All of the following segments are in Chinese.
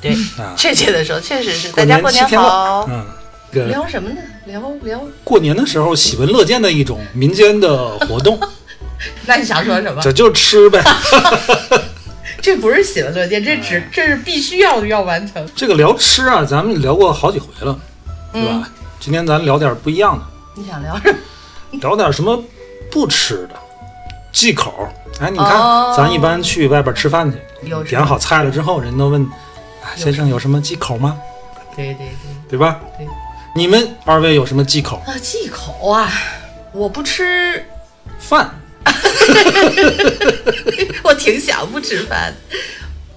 对，啊！确切的说，确实是大家过年好。嗯，这个聊什么呢？聊聊，过年的时候喜闻乐见的一种民间的活动，那你想说什么？这就是吃呗。这不是喜闻乐见，这只这是必须要要完成。这个聊吃啊，咱们聊过好几回了，对吧？嗯今天咱聊点不一样的，你想聊什么？聊点什么不吃的，忌口。哎，你看，哦咱一般去外边吃饭去，点好菜了之后，人都问，啊，先生有什么忌口吗？对对对。对吧？对你们二位有什么忌口？啊，忌口啊！我不吃，饭 我挺想不吃饭。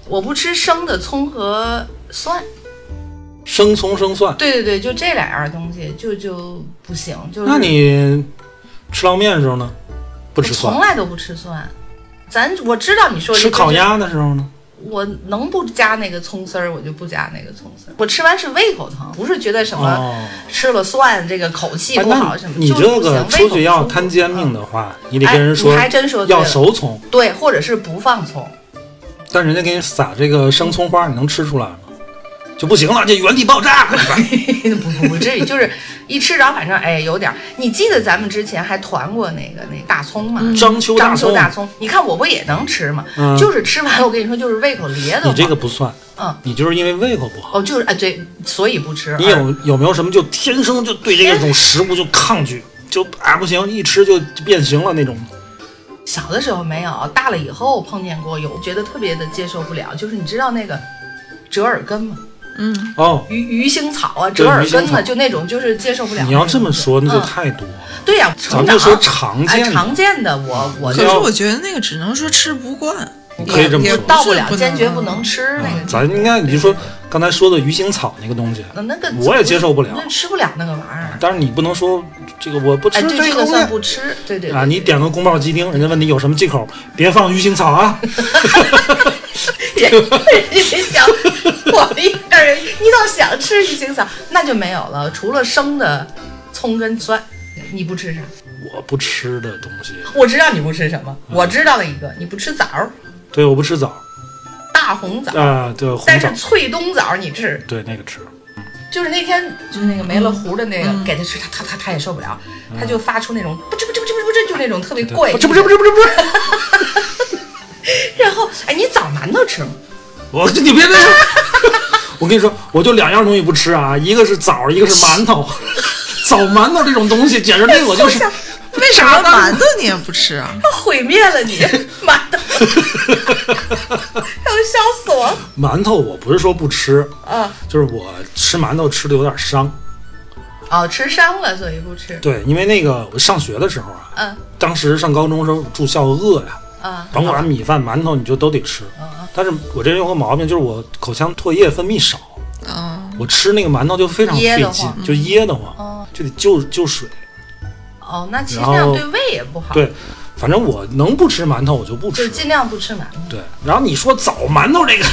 我不吃生的葱和蒜。生葱生蒜，对对对，就这两样东西就就不行。就是那你吃捞面的时候呢？不吃蒜从。来都不吃蒜。咱我知道你说这就是吃烤鸭的时候呢？我能不加那个葱丝儿，我就不加那个葱丝儿。我吃完是胃口疼，不是觉得什么哦，吃了蒜这个口气哎，不好什么。你这个行出去要摊煎饼嗯的话，你得跟人说哎你还真说要熟葱，对，或者是不放葱。但人家给你撒这个生葱花，你能吃出来吗？就不行了，这原地爆炸了。不不不至于，就是一吃着，反正哎有点儿。你记得咱们之前还团过那个那大葱吗？章丘大章丘葱，大葱，你看我不也能吃吗？嗯就是吃完了，我跟你说，就是胃口咧的慌。你这个不算，嗯，你就是因为胃口不好。哦，就是哎对，所以不吃。你有有没有什么就天生就对这种食物就抗拒，就啊不行，一吃就就变形了那种？小的时候没有，大了以后碰见过，有觉得特别的接受不了。就是你知道那个折耳根吗？哦，鱼鱼腥草啊，折耳根鱼腥草。呢，就那种就是接受不了。你要这么说，那就嗯。太多了。对呀，咱成长们就说常哎见的，常见的，我我可要可是我觉得那个只能说吃不惯，可以这么说也到不了，坚决不能吃那个。咱应该你就说刚才说的鱼腥草那个东西，那那个我也接受不了那吃不了那个玩意儿。但是你不能说这个我不吃哎，对，这个这个东西算不吃，对对对啊，你点个宫保鸡丁，人家问你有什么忌口，别放鱼腥草啊。人 人家想我们一个人，你倒想吃鱼腥草，那就没有了。除了生的葱跟蒜，你不吃啥？我不吃的东西，我知道你不吃什么，嗯我知道了一个，你不吃枣儿，对，我不吃枣大红枣，啊，对，红枣但是，脆冬枣你吃。对那个吃。就是那天就是那个没了核的那个，嗯给他吃，他他他他也受不了，他就发出那种不吱不吱不吱不吱，就那种特别怪异的。不吃不吃不吃不吃不吃，然后哎，你枣馒头吃吗？我这你别别。我跟你说，我就两样东西不吃啊，一个是枣，一个是馒头。枣馒头这种东西，简直令我就是为什么馒头你也不吃啊？毁灭了你，馒头，要笑死我了馒头。我不是说不吃，啊！就是我吃馒头吃的有点伤。哦，吃伤了，所以不吃。对，因为那个我上学的时候啊，嗯当时上高中的时候住校饿呀，啊，甭管米饭、馒头，你就都得吃。但是我这人有个毛病，就是我口腔唾液分泌少，嗯，我吃那个馒头就非常噎得费劲慌，就噎得慌，哦就得就就水。哦，那其实这样对胃也不好。，对，反正我能不吃馒头我就不吃。就尽量不吃馒头。对，然后你说枣馒头这个，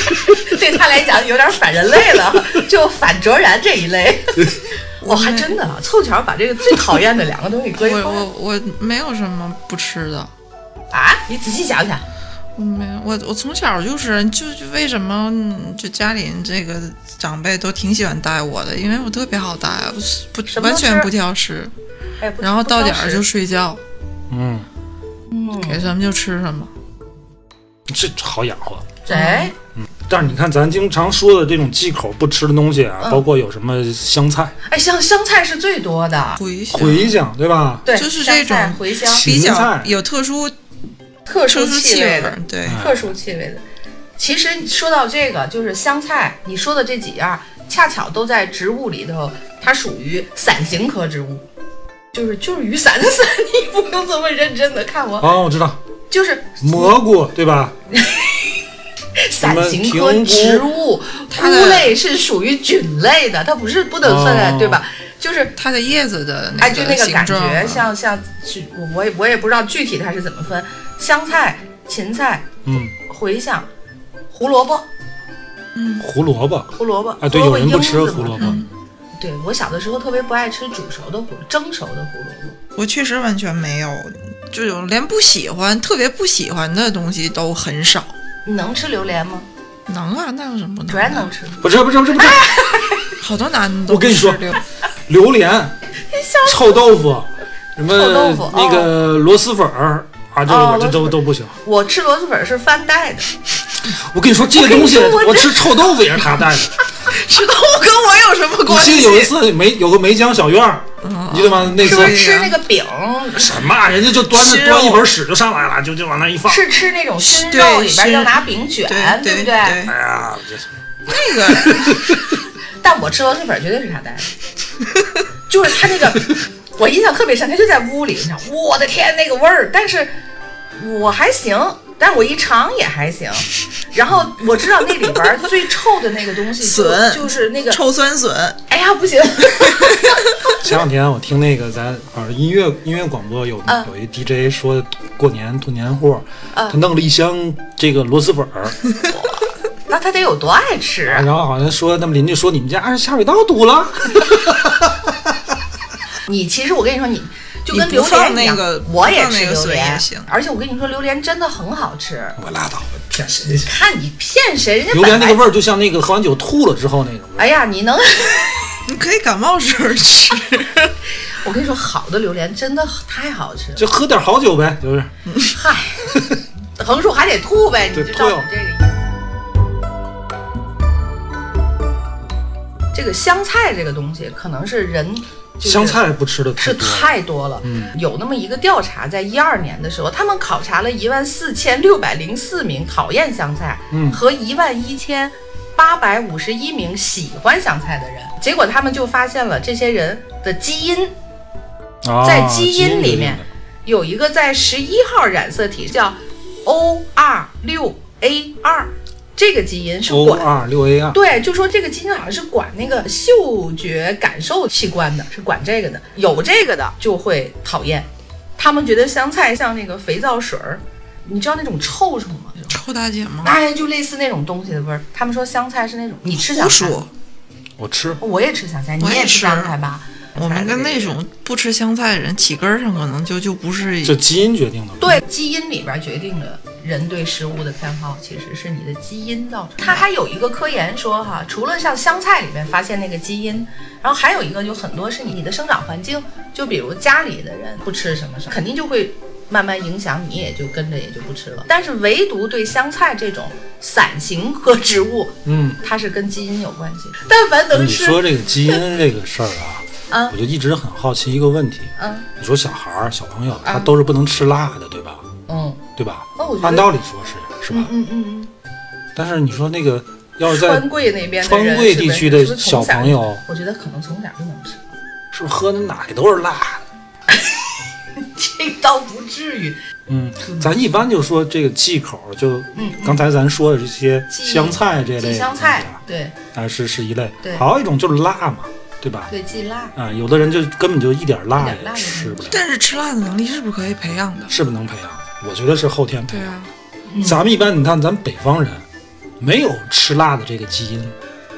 对他来讲有点反人类了，就反卓然这一类。我 还真的啊凑巧把这个最讨厌的两个东西搁一块我儿我我没有什么不吃的，啊！你仔细想想，我没有，我我从小就是就就为什么嗯就家里这个长辈都挺喜欢带我的，因为我特别好带，不完全不挑食，哎，然后到点儿就睡觉，嗯嗯，给什么就吃什么。这好养活。哎，但是你看，咱经常说的这种忌口不吃的东西啊，嗯包括有什么香菜、哎，香香菜是最多的，茴香茴香，对吧？对，就是这种茴香，芹比较菜有特殊特殊气气味的，，对，特殊气味的。其实说到这个，就是香菜，你说的这几样，恰巧都在植物里头，它属于伞形科植物，就是就是雨伞的伞，你不用这么认真的看我，哦，我知道，就是蘑菇，对吧？伞伞形科植物，菇类是属于菌类的，它不是不能算在、哦对吧？就是它的叶子的哎，就那个感觉，像像是我我也我也不知道具体它是怎么分，香菜、芹菜、嗯，茴香、胡萝卜、胡萝卜胡萝卜啊，对，胡萝卜有人不吃胡萝卜，对我小的时候特别不爱吃煮熟的胡蒸熟的胡萝卜。我确实完全没有，就有连不喜欢、特别不喜欢的东西都很少。你能吃榴莲吗？能啊，那有什么不能？然能。吃。不是不是不是不是，好多男的都我跟你说榴榴莲、臭豆腐，什么臭豆腐那个螺蛳粉儿啊，这我这都都不行。我吃螺蛳粉是翻带的，我跟你说，这些东西我吃臭豆腐也是他带的。吃豆腐跟我有什么关系？我记得有一次梅有个梅江小院儿，你记得吗？那次是不是吃那个饼？什么啊，人家就端着端一盆屎就上来了，就就往那一放。是吃那种熏肉里边要拿饼卷，对对不对？哎呀，这那个 但我吃螺蛳粉绝对是他带的，就是他那个，我印象特别深，他就在屋里，你知道，我的天，那个味儿，但是我还行，但是我一尝也还行。然后我知道那里边最臭的那个东西就 笋就是那个，臭酸笋，哎呀不行，前两天我听那个咱好像音乐音乐广播有嗯。有一 DJ 说过年囤年货，嗯。他弄了一箱这个螺蛳粉儿，那他得有多爱吃啊？然后好像说他们邻居说你们家下水道堵了，你其实我跟你说，你就跟榴莲一样，放那个我也吃榴莲行，而且我跟你说，榴莲真的很好吃。我拉倒吧，骗谁？看你骗谁，人家榴莲那个味儿就像那个喝完酒吐了之后那种。哎呀，你能，你可以感冒时候吃。我跟你说，好的榴莲真的太好吃了。就喝点好酒呗，就是嗨，横竖还得吐呗，你就照你这个意思。这个香菜这个东西，可能是人、就是、香菜不吃的太是。太多了。嗯。有那么一个调查，在一二年的时候，他们考察了一万四千六百零四名讨厌香菜，嗯。和一万一千八百五十一名喜欢香菜的人，结果他们就发现了这些人的基因啊在基因里面。有一个在十一号染色体叫 O 二六 A 二，这个基因是管。二六 A 二，对，就说这个基因好像是管那个嗅觉感受器官的，是管这个的。有这个的就会讨厌，他们觉得香菜像那个肥皂水儿，你知道那种臭虫吗？臭大姐吗？哎，就类似那种东西的味儿。他们说香菜是那种，你吃香菜我吃。我也吃香菜，你也吃吃香菜吧？我们跟那种不吃香菜的人体根儿上可能就就不是就基因决定的。对，基因里边决定了人对食物的偏好，其实是你的基因造成的。它还有一个科研说哈，除了像香菜里面发现那个基因，然后还有一个就很多是你的生长环境，就比如家里的人不吃什么什么，肯定就会慢慢影响你，也就跟着也就不吃了。但是唯独对香菜这种伞形科植物，嗯，它是跟基因有关系。但凡能你吃，说这个基因这个事儿啊，啊 我就一直很好奇一个问题。嗯你说小孩儿、小朋友，他啊都是不能吃辣的，对吧？嗯对吧？哦我觉得按道理说是，是吧嗯？嗯嗯但是你说那个要是嗯，在川贵那边的川贵地区的小小朋友，我觉得可能从小就能吃。是不是喝的奶都是辣的？这倒不至于，嗯，咱一般就说这个忌口，就嗯刚才咱说的这些香菜这类香菜啊，，对啊是是一类对。还有一种就是辣嘛，对吧？对，忌辣。啊，有的人就根本就一点辣也吃不了，但是吃辣的能力是不是可以培养的？是不是能培养？我觉得是后天培养。对啊，嗯。咱们一般你看，咱北方人没有吃辣的这个基因，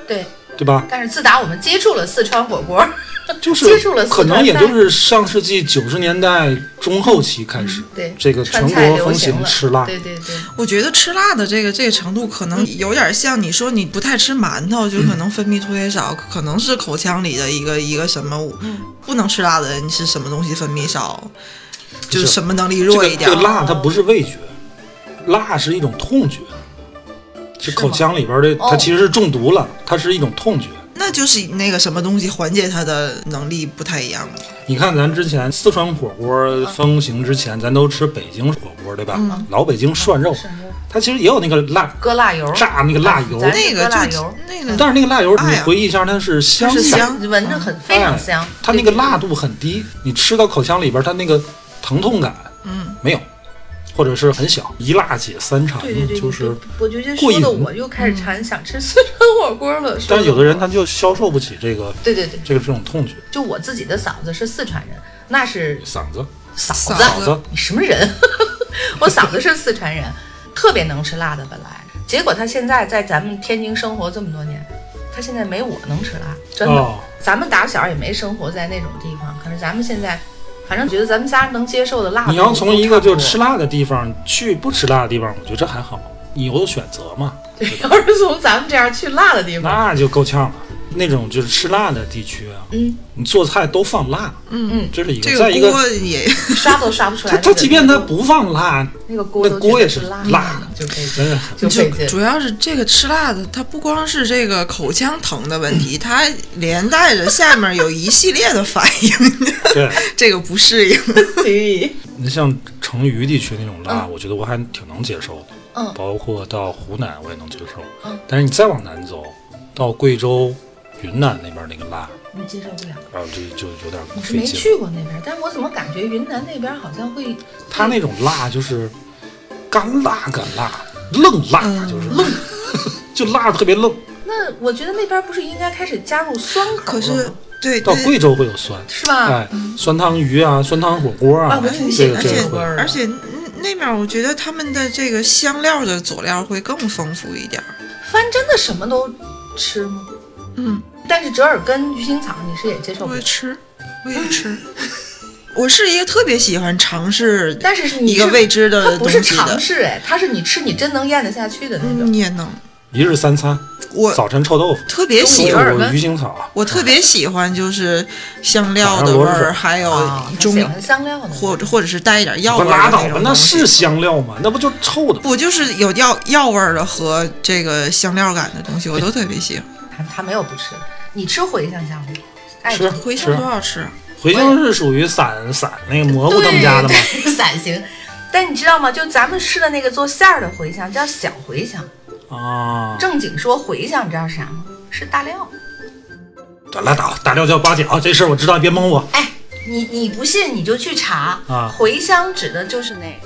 对，对吧？但是自打我们接触了四川火锅，就是接触了四可能也就是上世纪九十年代中后期开始，对。这个全国风流行吃辣。对对对，我觉得吃辣的这个这个程度，可能有点像你说你不太吃馒头，就可能分泌特别少，可能是口腔里的一个一个什么，嗯。不能吃辣的人是什么东西分泌少，就是是什么能力弱一点这。个辣它不是味觉，辣是一种痛觉，是口腔里边的，哦它其实是中毒了，它是一种痛觉。那就是那个什么东西缓解它的能力不太一样。你看，咱之前四川火锅风行之前，咱都吃北京火锅，对吧？嗯老北京涮肉，它其实也有那个辣搁辣油，炸那个辣油，那个就搁辣油那个，但是那个辣油，你回忆一下，它是香香，闻着很非常香哎，它那个辣度很低，你吃到口腔里边，它那个疼痛感嗯，没有。或者是很小，一辣解三馋，对对对，就是你。我觉得过瘾说的我又开始馋，想吃四川火锅了。说但是有的人他就消受不起这个对对对，这个这种痛觉，就我自己的嗓子是四川人，那是嗓子嫂嫂子，子你什么人？我嫂子是四川人，特别能吃辣的，本来，结果她现在在咱们天津生活这么多年，她现在没我能吃辣，真的。哦咱们打小也没生活在那种地方，可是咱们现在，反正觉得咱们仨能接受的辣度你要从一个就吃辣，辣的地方去不吃辣的地方，我觉得这还好，你有选择嘛，对，要是从咱们这样去辣的地方，那就够呛了。那种就是吃辣的地区啊，嗯，你做菜都放辣，嗯嗯，这是一个。这再一个，锅也 刷都刷不出来他。他即便他不放辣，那个锅那锅也是是辣辣的，就费真劲，是就。主要是这个吃辣的，它不光是这个口腔疼的问题，它连带着下面有一系列的反应，对。这个不适应。对，你像成渝地区那种辣，我觉得我还挺能接受的。嗯包括到湖南我也能接受。嗯但是你再往南走，到贵州、云南那边那个辣，你接受不了。然后就就有点我是没劲。去过那边，但是我怎么感觉云南那边好像会它那种辣就是干辣干辣，愣辣嗯就是愣，就辣的特别愣。那我觉得那边不是应该开始加入酸口可是对对，到贵州会有酸，是吧？哎，酸汤鱼啊，酸汤火锅啊啊，我挺这喜欢这个个这。味儿的而且嗯那面我觉得他们的这个香料的佐料会更丰富一点儿。帆真的什么都吃吗？嗯，但是折耳根、鱼腥草你是也接受不了，我也吃，我也吃。我是一个特别喜欢尝试但是你一个未知的它不是东西的尝，试哎，它是你吃你真能咽得下去的那种。你，也能。一日三餐，我早晨臭豆腐，特别喜欢，鱼腥草，我特别喜欢就是香料的味儿，还有中喜欢香料的，或者或者是带一点药味儿拉倒吧，那是香料吗？那不就臭的？不就是有药药味儿的和这个香料感的东西，我都特别喜欢。他他没有不吃。你吃茴香香吗？爱吃茴香多好吃，茴香是属于散散那个蘑菇他们家的吗？对对伞形。但你知道吗？就咱们吃的那个做馅儿的茴香叫小茴香，哦，正经说茴香，你知道是啥吗？是大料。拉倒，大料叫八角，这事儿我知道，别蒙我。哎，你你不信你就去查啊茴香指的就是那个。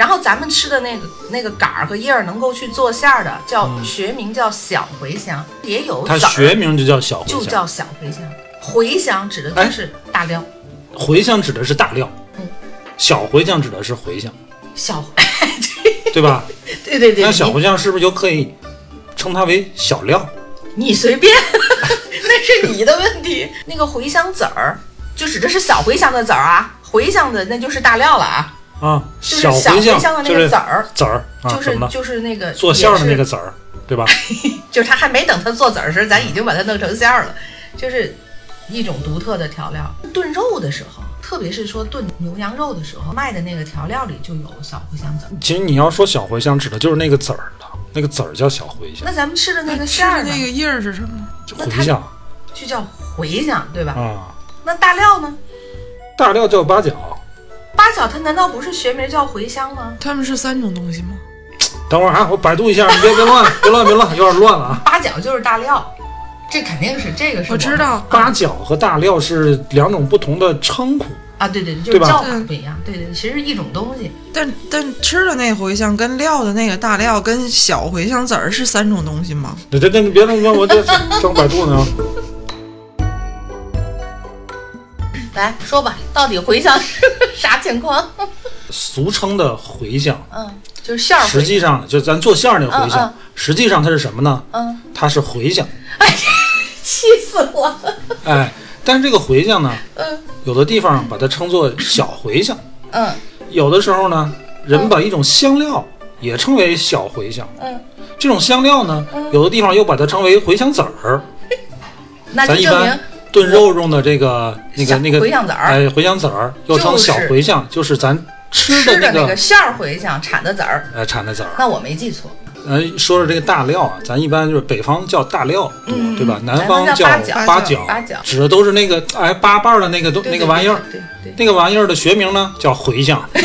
然后咱们吃的那个那个杆儿和叶儿能够去做馅儿的，叫、学名叫小茴香，也有嗯它学名就叫小茴香，就叫小茴香。茴香指的就是大料，茴香指的是大料嗯，小茴香指的是茴香，小，对吧？对对对，那小茴香是不是就可以称它为小料？你随便，那是你的问题。那个茴香籽儿，就指的是小茴香的籽儿啊，茴香的那就是大料了啊，啊，就是小茴茴香的那就是个籽儿，籽儿啊，就是？就是那个做馅儿的那个籽儿，对吧？就是他还没等他做籽儿时，咱已经把它弄成馅儿了，就是一种独特的调料。炖肉的时候，特别是说炖牛羊肉的时候，卖的那个调料里就有小茴香籽儿。其实你要说小茴香，指的就是那个籽儿的，那个籽儿叫小茴香，那咱们吃的那个馅儿呢，的那个叶儿是什么？就茴香就叫茴香，对吧？啊。那大料呢？大料叫八角，八角它难道不是学名叫茴香吗？它们是三种东西吗？等会儿啊，我百度一下，你别别乱，别乱，别乱，有点乱了啊。八角就是大料，这肯定是这个是我知道，八角和大料是两种不同的称呼，啊，对对对，就对吧是叫法不一样，对对，其实是一种东西。但但吃的那茴香跟料的那个大料跟小茴香籽儿是三种东西吗？这这这，你别那个，我这正百度呢。来说吧，到底茴香是 啥情况？俗称的茴香，嗯，就是馅儿。实际上就咱做馅儿那个茴嗯香，实际上它是什么呢？嗯，它是茴香，气死我了。哎，但是这个茴香呢，嗯有的地方把它称作小茴香，嗯有的时候呢，人把一种香料也称为小茴香。嗯，这种香料呢，有的地方又把它称为茴香籽儿。那就咱一证明般炖肉用的这个那个那个茴香籽儿哎，茴香籽儿又称小茴香，就是咱吃的吃的那那个个馅儿茴香产的籽儿。哎产的籽儿。那我没记错，呃，说说这个大料啊，咱一般就是北方叫大料多，嗯对吧？嗯南方叫八角八角指的都是那个哎八瓣儿的那个东那个玩意儿。对对对那个玩意儿的学名呢叫茴香，对，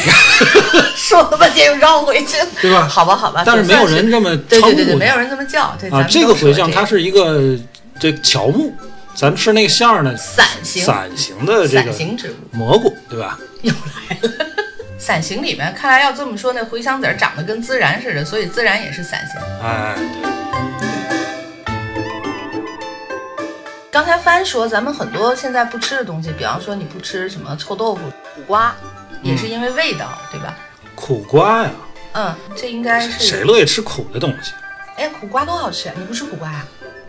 说了半天又绕回去了，对吧？好吧好吧，但是没有人这么对对对对，称呼没有人这么叫。对，啊。这个茴香它是一个这乔木，咱吃那个馅儿呢，伞形伞形的这个伞形植物蘑菇，对吧？又来了，伞形里面，看来要这么说，那茴香籽儿长得跟孜然似的，所以孜然也是伞形。哎，对，刚才帆说，咱们很多现在不吃的东西，比方说你不吃什么臭豆腐、苦瓜，也是因为味道，对吧？苦瓜呀，嗯，这应该是。谁乐意吃苦的东西？哎，苦瓜多好吃！你不吃苦瓜呀？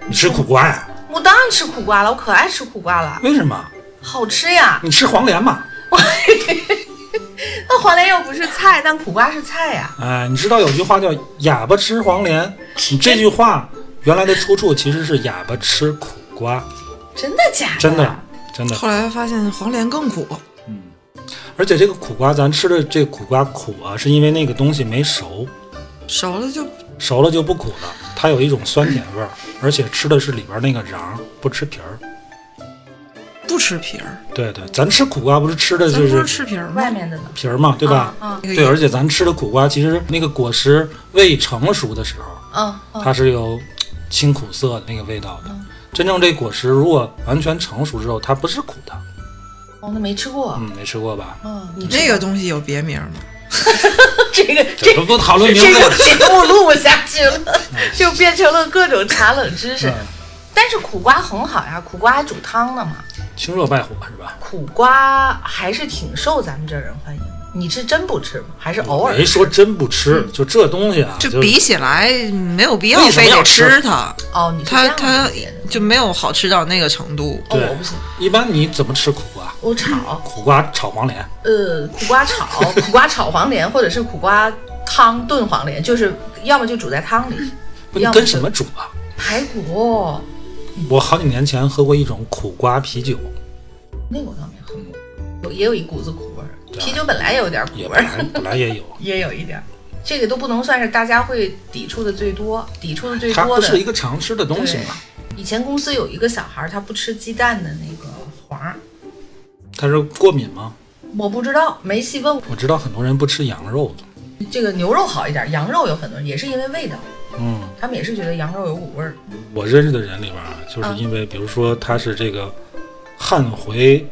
你吃苦瓜呀？我当然吃苦瓜了，我可爱吃苦瓜了，为什么？好吃呀！你吃黄连嘛？那黄连又不是菜，但苦瓜是菜呀。哎，你知道有句话叫“哑巴吃黄连”，你这句话原来的出处其实是哑巴吃苦瓜，真的假的？真的真的。后来发现黄连更苦，嗯而且这个苦瓜，咱吃的这苦瓜苦啊，是因为那个东西没熟，熟了就熟了就不苦了，它有一种酸甜味儿，而且吃的是里边那个瓤，不吃皮儿。不吃皮儿。对对，咱吃苦瓜不是吃的就是吃皮儿？外面的呢？皮儿嘛，对吧？嗯那个对，而且咱吃的苦瓜，其实那个果实未成熟的时候，它是有清苦涩的那个味道的。真正这果实如果完全成熟之后，它不是苦的。哦，那没吃过。嗯，没吃过吧？嗯，你这个东西有别名吗？这个这都不讨论名这个。节目录不下去了，就变成了各种茶冷知识。嗯但是苦瓜很好呀，苦瓜还煮汤呢嘛。清热败火是吧？苦瓜还是挺受咱们这儿人欢迎的。你是真不吃吗？还是偶尔？没说真不吃，就这东西啊，就就比起来没有必要非得吃吃它，哦，你它它就没有好吃到那个程度。哦，对我不行，一般你怎么吃苦瓜？我炒，苦瓜炒黄连，呃，苦瓜炒，苦瓜炒黄连，或者是苦瓜汤炖黄连，就是要么就煮在汤里，不你跟要么就什么煮啊？排骨，我好几年前喝过一种苦瓜啤酒，那个我倒没喝过，有也有一股子苦味儿。啤酒本来也有点苦味儿，也本来也有，也有一点儿。这个都不能算是大家会抵触的最多，抵触的最多的它不是一。个常吃的东西嘛，以前公司有一个小孩儿，他不吃鸡蛋的那个黄儿，它是过敏吗？我不知道，没细问。我知道很多人不吃羊肉的，这个牛肉好一点，羊肉有很多人也是因为味道，嗯，他们也是觉得羊肉有股味儿。我认识的人里边啊，就是嗯因为比如说他是这个汉回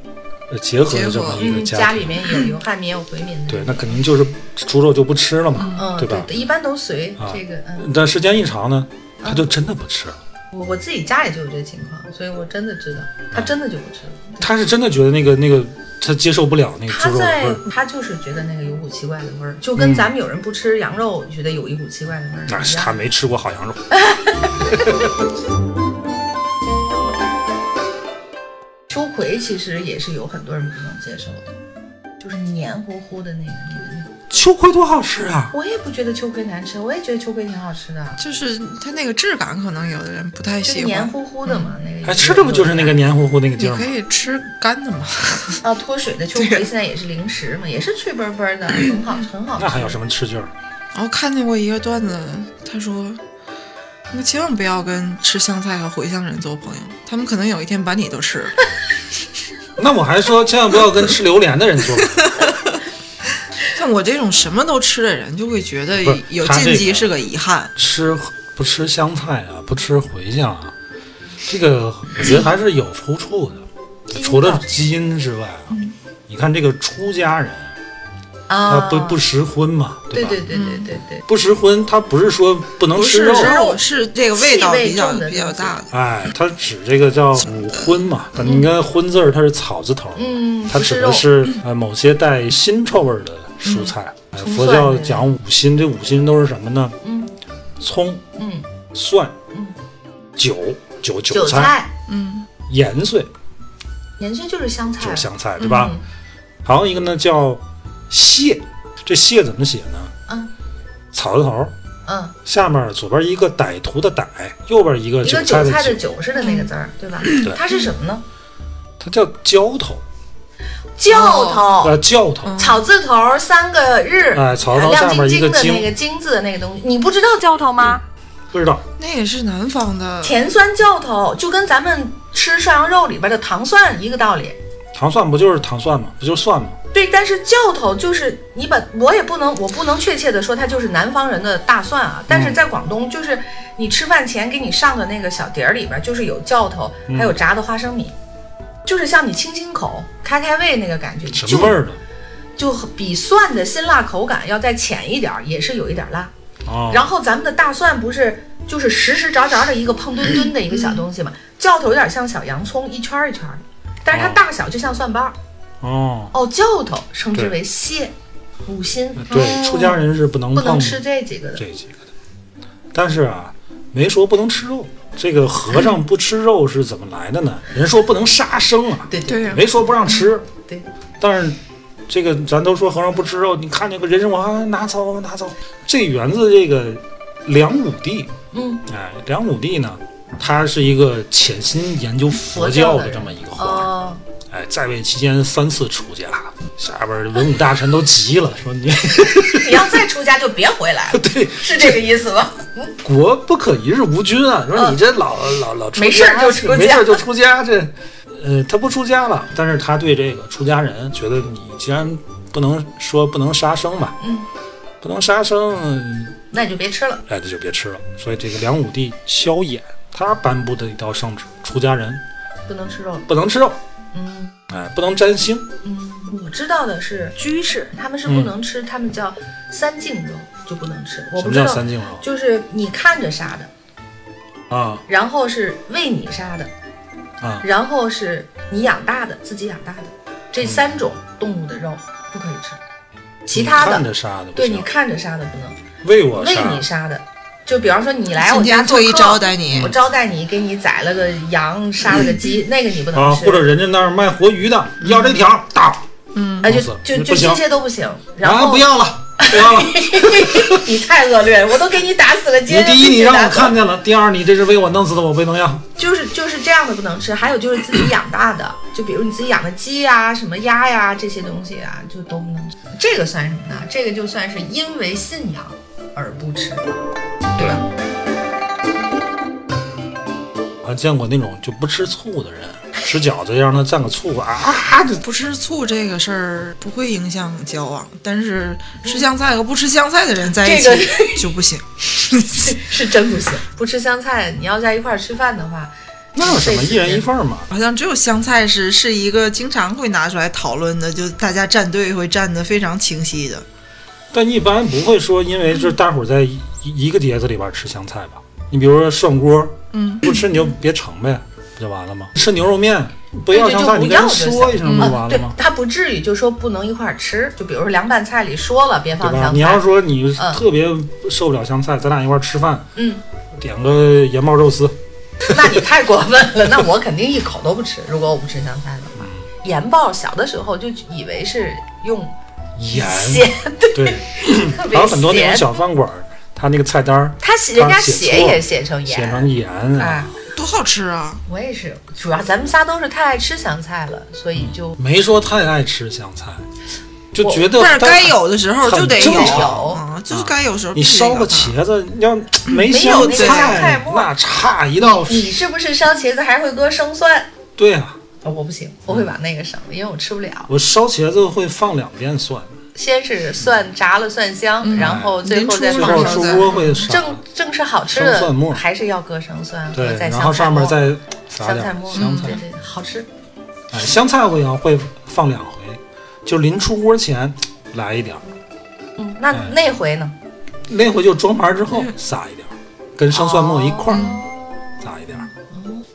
呃结合的这么一个嗯，家庭，家里面有有汉民有回民的。对，那肯定就是猪肉就不吃了嘛，嗯，对吧？一般都随啊这个嗯。但时间一长呢，他就真的不吃了。我我自己家里就有这情况，所以我真的知道，他真的就不吃了。他是真的觉得那个那个他接受不了那个猪肉的他在味儿，他就是觉得那个有股奇怪的味儿，就跟咱们有人不吃羊肉，觉得有一股奇怪的味儿那是。他没吃过好羊肉。秋葵其实也是有很多人不能接受的，就是黏糊糊的那个那个。秋葵多好吃啊！我也不觉得秋葵难吃，我也觉得秋葵挺好吃的，就是它那个质感，可能有的人不太喜欢。黏糊糊的嘛。那个哎，吃的不就是那个黏糊糊那个劲儿吗你可？以吃干的嘛，啊脱水的秋葵，现在也是零食嘛，也是脆嘣嘣的，很好很好吃。那还有什么吃劲儿？然后看见过一个段子，他说：“那千万不要跟吃香菜和茴香人做朋友，他们可能有一天把你都吃了。那我还说千万不要跟吃榴莲的人做。像我这种什么都吃的人，就会觉得有他这个晋级是个遗憾。吃不吃香菜啊，不吃茴香啊，这个我觉得还是有出处的。除了基因之外啊，你看这个出家人，他啊，不不食荤嘛，吧？对对对对对对，不食荤，他不是说不能吃肉，是肉，是这个味道比较比较大的。哎，他指这个叫五荤嘛。你看“荤”字儿，它是草字头，嗯，它指的是呃某些带腥臭味儿的蔬菜。哎佛教讲五辛，这五辛都是什么呢？嗯葱、嗯，蒜、嗯韭、韭韭菜、嗯，盐碎盐碎就是香菜，就是香菜，对吧？嗯还有一个呢叫蟹，这蟹怎么写呢？嗯草字头，嗯，下面左边一个歹徒的歹，右边一个一韭菜的韭，韭似的那个字儿，对吧？它是什么呢？它叫浇头，教头，呃，教头。草字头三个日，哎草字头亮下面一个京晶晶的那个金字的那个东西，你不知道教头吗？不知道，那也是南方的。甜酸教头就跟咱们吃涮羊肉里边的糖蒜一个道理。糖蒜不就是糖蒜吗？不就是蒜吗？对，但是教头就是你把我也不能，我不能确切的说它就是南方人的大蒜啊，但是在广东就是你吃饭前给你上的那个小碟儿里边就是有教头，还有炸的花生米，就是像你清清口、开开胃那个感觉，就什么味儿的？就比蒜的辛辣口感要再浅一点儿，也是有一点辣。哦，然后咱们的大蒜不是就是实实着着的一个胖墩墩的一个小东西嘛，教头有点像小洋葱，一圈儿一圈儿的，但是它哦大小就像蒜瓣儿。哦，哦，教头称之为蟹，五辛。对，出家人是不能不能吃这几个的。这几个的。但是啊，没说不能吃肉。这个和尚不吃肉是怎么来的呢？人说不能杀生啊，对对呀、没说不让吃。对，但是这个咱都说和尚不吃肉，你看那个人参果啊，拿走拿走。这源自这个梁武帝，嗯，哎，梁武帝呢，他是一个潜心研究佛教的这么一个皇上。哦，哎，在位期间三次出家，下边文武大臣都急了，说你你要再出家就别回来了，对是这个意思吗？国不可一日无君啊！说你这老、老老出家没事儿就出家没事儿就出家，这呃，他不出家了，但是他对这个出家人觉得你既然不能说不能杀生吧，嗯，不能杀生，那你就别吃了。哎，那就别吃了。所以这个梁武帝萧衍他颁布的一道圣旨，出家人不能吃肉。不能吃肉，嗯哎，不能沾腥。嗯，我知道的是居士，他们是不能吃，他们叫三净肉就不能吃。我什么叫不知道，三净肉就是你看着杀的，啊然后是喂你杀的，啊？然后是你养大的，自己养大的，这三种动物的肉不可以吃。其他你看的，着杀的对你看着杀的不能，喂喂我杀你杀的，就比方说你来我家做客天特意招待你我招待你，给你宰了个羊，杀了个鸡，那个你不能啊，吃。或者人家那儿卖活鱼的，要这条打，哎，就就就这些都不行。然啊后不要了，不要了。你太恶劣了，我都给你打死了。接着你第一你让我看见了，第二你这是为我弄死的，我不能要。就是就是这样的不能吃，还有就是自己养大的，就比如你自己养的鸡呀、什么鸭呀这些东西啊，就都不能吃。这个算什么呢？这个就算是因为信仰而不吃，对吧？我还见过那种就不吃醋的人，吃饺子让他蘸个醋啊，啊不吃醋这个事儿不会影响交往，但是吃香菜和不吃香菜的人在一起 就不行。是真不行，不吃香菜，你要在一块儿吃饭的话，那有什么一人一份儿嘛？好像只有香菜是是一个经常会拿出来讨论的，就大家站队会站得非常清晰的。但一般不会说因为是大伙儿在一一个碟子里边吃香菜吧？你比如说涮锅，嗯，不吃你就别盛呗，不就完了吗？吃牛肉面不要香菜，对就不你跟说一声不就完了吗？，他不至于就说不能一块儿吃，就比如说凉拌菜里说了别？放香菜，你要说你嗯特别受不了香菜，咱俩一块儿吃饭，嗯，点个盐爆肉丝，那你 太过分了，那我肯定一口都不吃。如果我不吃香菜的话，盐爆小的时候就以为是用盐，咸，对，还有很多那种。小饭馆儿，他那个菜单儿他写人家写也写成盐。写盐，成盐。哎啊，，多好吃啊！我也是，主要咱们仨都是太爱吃香菜了，所以就没说太爱吃香菜，就觉得但是该有的时候就得有啊，就是该有时候你烧个茄子，要 没没有香那个香菜菜，末。那差一道。你是不是烧茄子还会搁生蒜？对啊，哦我不行，我会把那个省了，因为我吃不了。我烧茄子会放两遍蒜，先是蒜炸了蒜香，嗯然后最后再临最后放上蒜。出锅会，正正是好吃生蒜末的，还是要搁生蒜和对，再然后。上面再撒点香菜末，香菜对。对，好吃。哎，香菜我也会放两回，就临出锅前来一点儿，嗯，那哎那回呢？那回就装盘之后撒一点儿，跟生蒜末一块儿哦撒一点儿。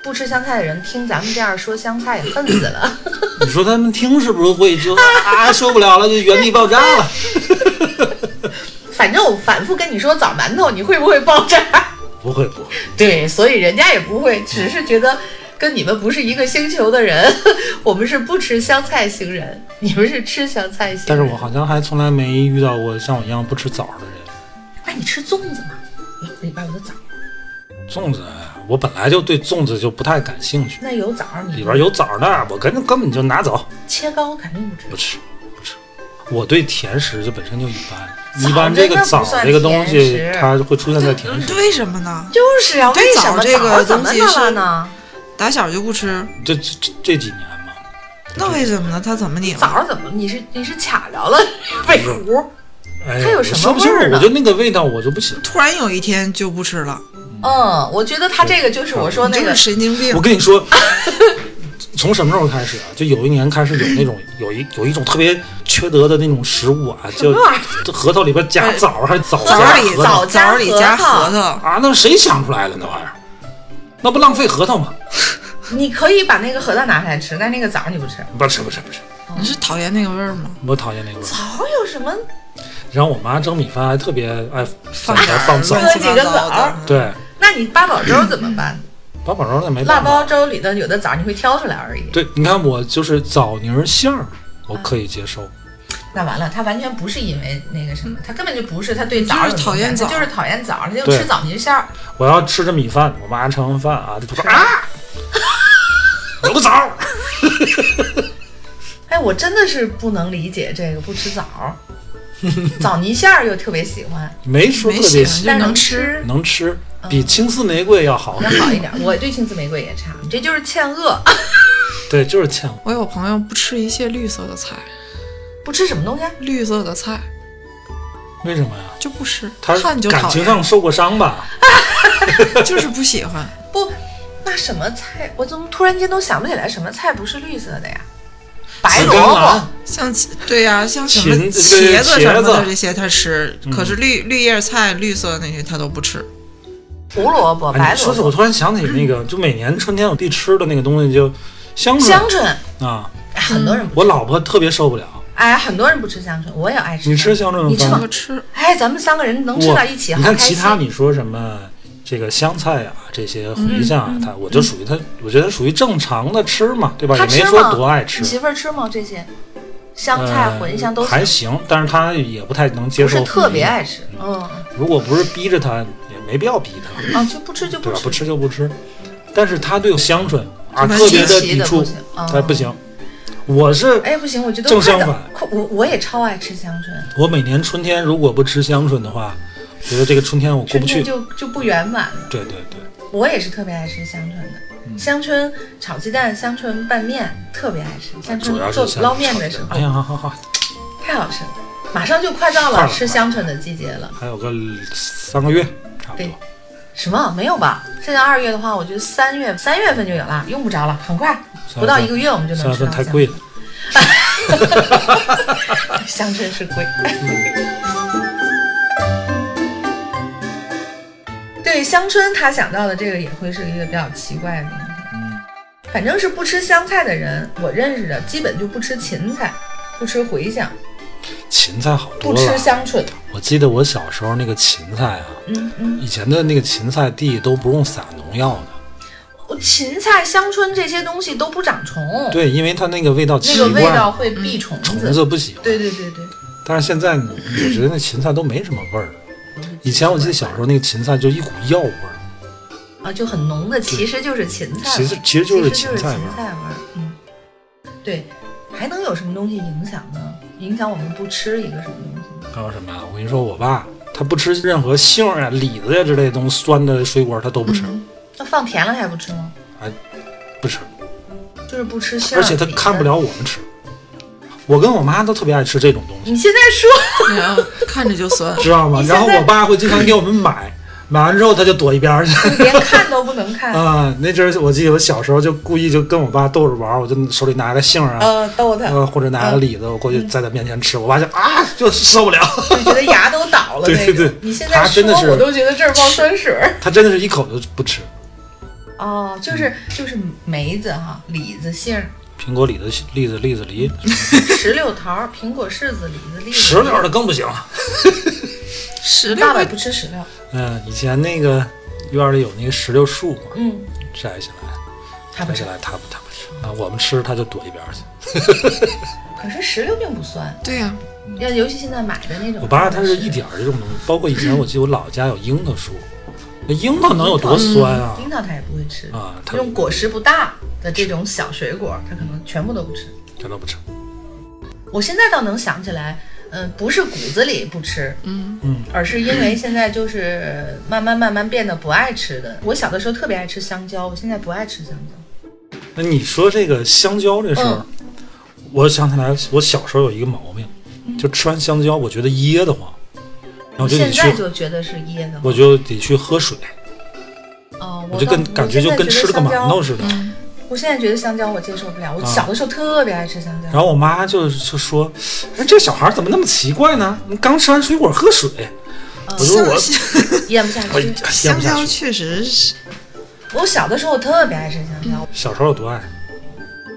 不吃香菜的人听咱们这样说香菜，恨死了。你说他们听是不是会就啊 受不了了，就原地爆炸了？反正我反复跟你说枣馒头，你会不会爆炸？不会不会，对，所以人家也不会，只是觉得跟你们不是一个星球的人。我们是不吃香菜星人，你们是吃香菜星人。但是我好像还从来没遇到过像我一样不吃枣的人。那你吃粽子吗？里边有的枣，粽子，我本来就对粽子就不太感兴趣，那有枣，你里边有枣的，我根根本就拿走，切糕肯定不吃不。吃不吃。我对甜食就本身就一般，一般这个枣这个东西它会出现在甜嗯食，为什么呢？就是啊，对为什么枣这个怎么的了东西是呢？打小就不吃，这这这这几年嘛，那为什么呢？他怎么拧？枣怎么？你是你是卡着了尾糊？哎，它有什么说不清味儿呢我就那个味道我就不行。突然有一天就不吃了，嗯，我觉得他这个就是我说那个你就是神经病我。跟你说，从什么时候开始啊？就有一年开始有那种有一有一种特别缺德的那种食物啊，就核桃里边夹枣还是枣枣加里枣加枣里加核桃啊，那谁想出来的那玩意儿？那不浪费核桃吗？你可以把那个核桃拿出来吃，但是那个枣你不吃。不吃不吃不吃，你是讨厌那个味儿吗？我讨厌那个味儿。枣有什么？然后我妈蒸米饭还特别爱放在里边放枣几个枣的，对，那你八宝粥怎么办？八宝粥那没辣办法。包粥里的有的枣你会挑出来而已。对，你看我就是枣泥儿馅儿，我可以接受。那完了，他完全不是因为那个什么，他根本就不是他对枣是讨厌枣他就是讨厌枣，他就吃枣泥馅儿。我要吃着米饭，我妈吃完饭啊，她就说啊，有个枣儿。哎，我真的是不能理解这个不吃枣儿，枣泥馅儿又特别喜欢，没说特别喜，欢但能吃吃能吃，比青丝玫瑰要好。要好一点。我对青丝玫瑰也差，你这就是欠饿，对，就是欠我。我有朋友不吃一切绿色的菜，不吃什么东西啊？绿色的菜为什么呀？就不吃，他看就讨感情上，受过伤吧？就是不喜欢。不，那什么菜？我怎么突然间都想不起来什么菜不是绿色的呀？白萝卜、像茄对呀、像什么茄子什么的这些他吃，可是绿绿叶菜、绿色那些他都不吃。胡萝卜、白萝卜说起，我、突然想起那个，就每年春天我必吃的那个东西，就香椿香椿。啊。哎，很多人不我老婆特别受不了。哎，很多人不吃香椿，我也爱吃。你吃香椿吗你吃吗我？吃，哎，咱们三个人能吃到一起，你看。其他你说什么这个香菜啊，这些茴香嗯啊，它我就属于它，我觉得属于正常的吃嘛，对吧？也他没说？多爱吃你。媳妇儿吃吗？这些香菜、呃茴香都还行，但是她也不太能接受。不是特别爱吃。嗯，如果不是逼着她，也没必要逼她，啊，就不吃就对吧？吃，不吃就不吃。但是她对香椿啊特别的抵触的不行，哦哎不行。我是哎，不行，我觉得正相反我我也超爱吃香椿，我每年春天如果不吃香椿的话，觉得这个春天我过不去。就就不圆满了。对对对，我也是特别爱吃香椿的，嗯香椿炒鸡蛋、香椿拌面特别爱吃，香椿做捞面的时候哎呀，好好好，太好吃了。马上就快到了吃香椿的季节了。还有个三个月差不对多。什么没有吧？现在二月的话，我觉得三月三月份就有了，用不着了，很快，不到一个月我们就能吃到香份太贵了。香椿是贵。对香椿，他想到的这个也会是一个比较奇怪的东西。嗯，反正是不吃香菜的人，我认识的基本就不吃芹菜，不吃茴香，芹菜好多不吃。香椿。我记得我小时候那个芹菜啊，嗯嗯，以前的那个芹菜地都不用撒农药的。我芹菜、香椿这些东西都不长虫，对，因为它那个味道奇那个味道，会避虫虫子。子不喜欢。对对对对，但是现在我觉得那芹菜都没什么味儿。以前我记得小时候那个芹菜就一股药味儿。啊，就很浓的，其实就是芹菜，其实其实就是芹菜味儿芹菜味儿。嗯，对，还能有什么东西影响呢？影响我们不吃一个什么东西？还有什么呀？我跟你说，我爸他不吃任何杏儿啊、李子呀之类的东西，酸的水果他都不吃，嗯那放甜了还不吃吗？不吃。就是不吃杏儿，而且他看不。了我们吃。我跟我妈都特别爱吃这种东西，你现在说，看着就酸。知道吗？然后我爸会经常给我们买，买完之后他就躲一边儿去。连看都不能 看，啊，那阵儿我记得我小时候就故意就跟我爸逗着玩儿，我就手里拿个杏儿啊，呃，逗他，呃或者拿个李子，我过去在他面前吃，我爸就啊就受不了，就觉得牙都倒了 对那种。对对你现在说他真的是我都觉得这儿冒酸水儿。他真的是一口都不吃。哦，就是就是梅子哈，李子、杏儿、苹果、李子、栗子、栗子、梨，石榴桃、苹果、柿子、李子、栗子。石榴的更不行。石榴爸爸会不吃石榴，嗯，以前那个院儿里有那个石榴树嘛，嗯，摘下来，他不吃摘下。来他不他不吃啊，我们吃他就躲一边儿去。可是石榴并不酸，对呀、要尤其现在买的那种。我爸他是一点儿这种东西，包括以前我记得我姥姥家有樱桃树，那樱桃能有多酸啊？樱桃它也不会吃啊它这种果实不大的这种小水果，它可能全部都不吃。全都不吃。我现在倒能想起来，嗯，不是骨子里不吃，嗯，嗯，而是因为现在就是慢慢慢慢变得不爱吃的。我小的时候特别爱吃香蕉，我现在不爱吃香蕉。那你说这个香蕉这事儿，我想起来，我小时候有一个毛病，就吃完香蕉，我觉得噎得慌，我就得现在，就觉得是噎的慌。我就得去喝水，哦，我就跟感觉就跟吃了个馒头似的。我现在觉得香蕉我接受不了，我啊小的时候特别爱吃香蕉。然后我妈就就说：“哎，这小孩怎么那么奇怪呢？你刚吃完水果喝水。”我就说我 咽不下我去。香。蕉确实是，我小的时候特别爱吃香蕉，小时候有多爱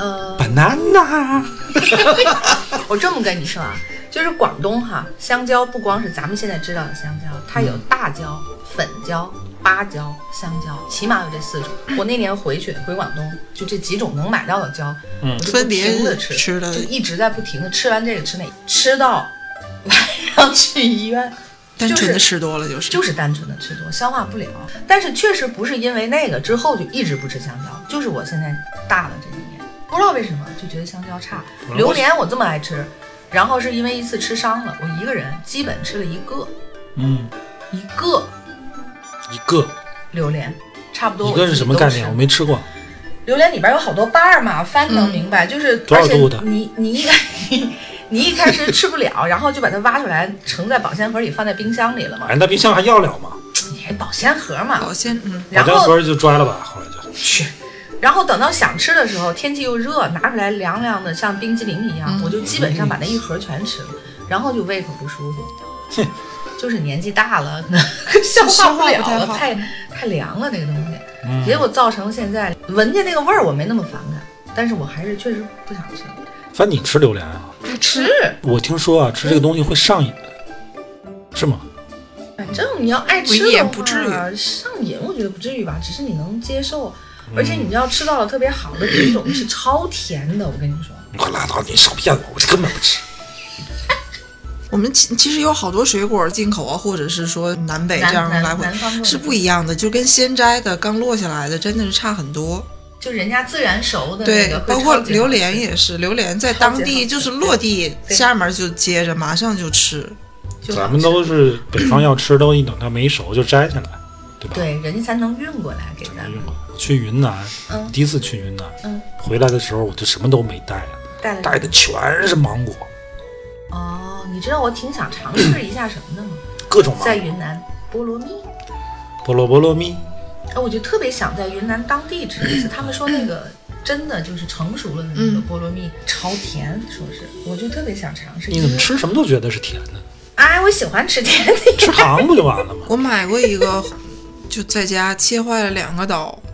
呃，banana？我这么跟你说啊，就是广东哈，香蕉不光是咱们现在知道的香蕉，它有大蕉、粉蕉、芭蕉、香蕉，起码有这四种。我那年回去回广东，就这几种能买到的蕉，嗯我就不分别停的吃，吃的就一直在不停的吃完这个吃那个，吃到 晚上去医院。单纯的吃多了就是。就是单纯的吃多，消化不了。但是确实不是因为那个之后就一直不吃香蕉，就是我现在大了这几年，不知道为什么就觉得香蕉差。榴莲我这么爱吃，然后是因为一次吃伤了，我一个人基本吃了一个嗯，一个一个榴莲，差不多。一个是什么概念？我没吃过。榴莲里边有好多瓣儿嘛，翻能明白，就是而且多少度的你你一开你一开始吃不了，然后就把它挖出来，盛在保鲜盒里，放在冰箱里了嘛。哎，那冰箱还要了吗？你还保鲜盒嘛？保鲜，嗯，保然后鲜盒就拽了吧，后来就去，然后等到想吃的时候，天气又热，拿出来凉凉的，像冰激凌一样，嗯我就基本上把那一盒全吃了，然后就胃口不舒服。就是年纪大了，可 能消化不了太太太凉了那个东西，嗯结果造成现在闻见那个味儿我没那么反感，但是我还是确实不想吃。反正你吃榴莲啊？不吃，我听说啊，吃这个东西会上瘾，是吗？反正你要爱吃不也的话，不至于上瘾，我觉得不至于吧，只是你能接受。而且你要吃到了特别好的品种是超甜的，我跟你说，你快拉倒，你少骗我，我根本不吃。我们其其实有好多水果进口啊，或者是说南北这样来回是不一样的，就跟鲜摘的刚落下来的真的是差很多。就人家自然熟的那对包括榴莲也是，榴莲在当地就是落地，下面就接着马上就吃。就咱们都是北方要吃，都一等它没熟就摘下来，对吧？对，人家才能运过来给咱们。我去云南，嗯第一次去云南，嗯回来的时候我就什么都没带，带了带的全是芒果，哦，你知道我挺想尝试一下什么的吗？各种，在云南菠萝蜜，菠萝菠萝蜜，哎，我就特别想在云南当地吃一次。他们说那个 真的就是成熟了的那个嗯菠萝蜜超甜，说是，我就特别想尝试。你怎么吃什么都觉得是甜的，哎，我喜欢吃甜的。吃糖不就完了吗？我买过一个，就在家切坏了两个刀，特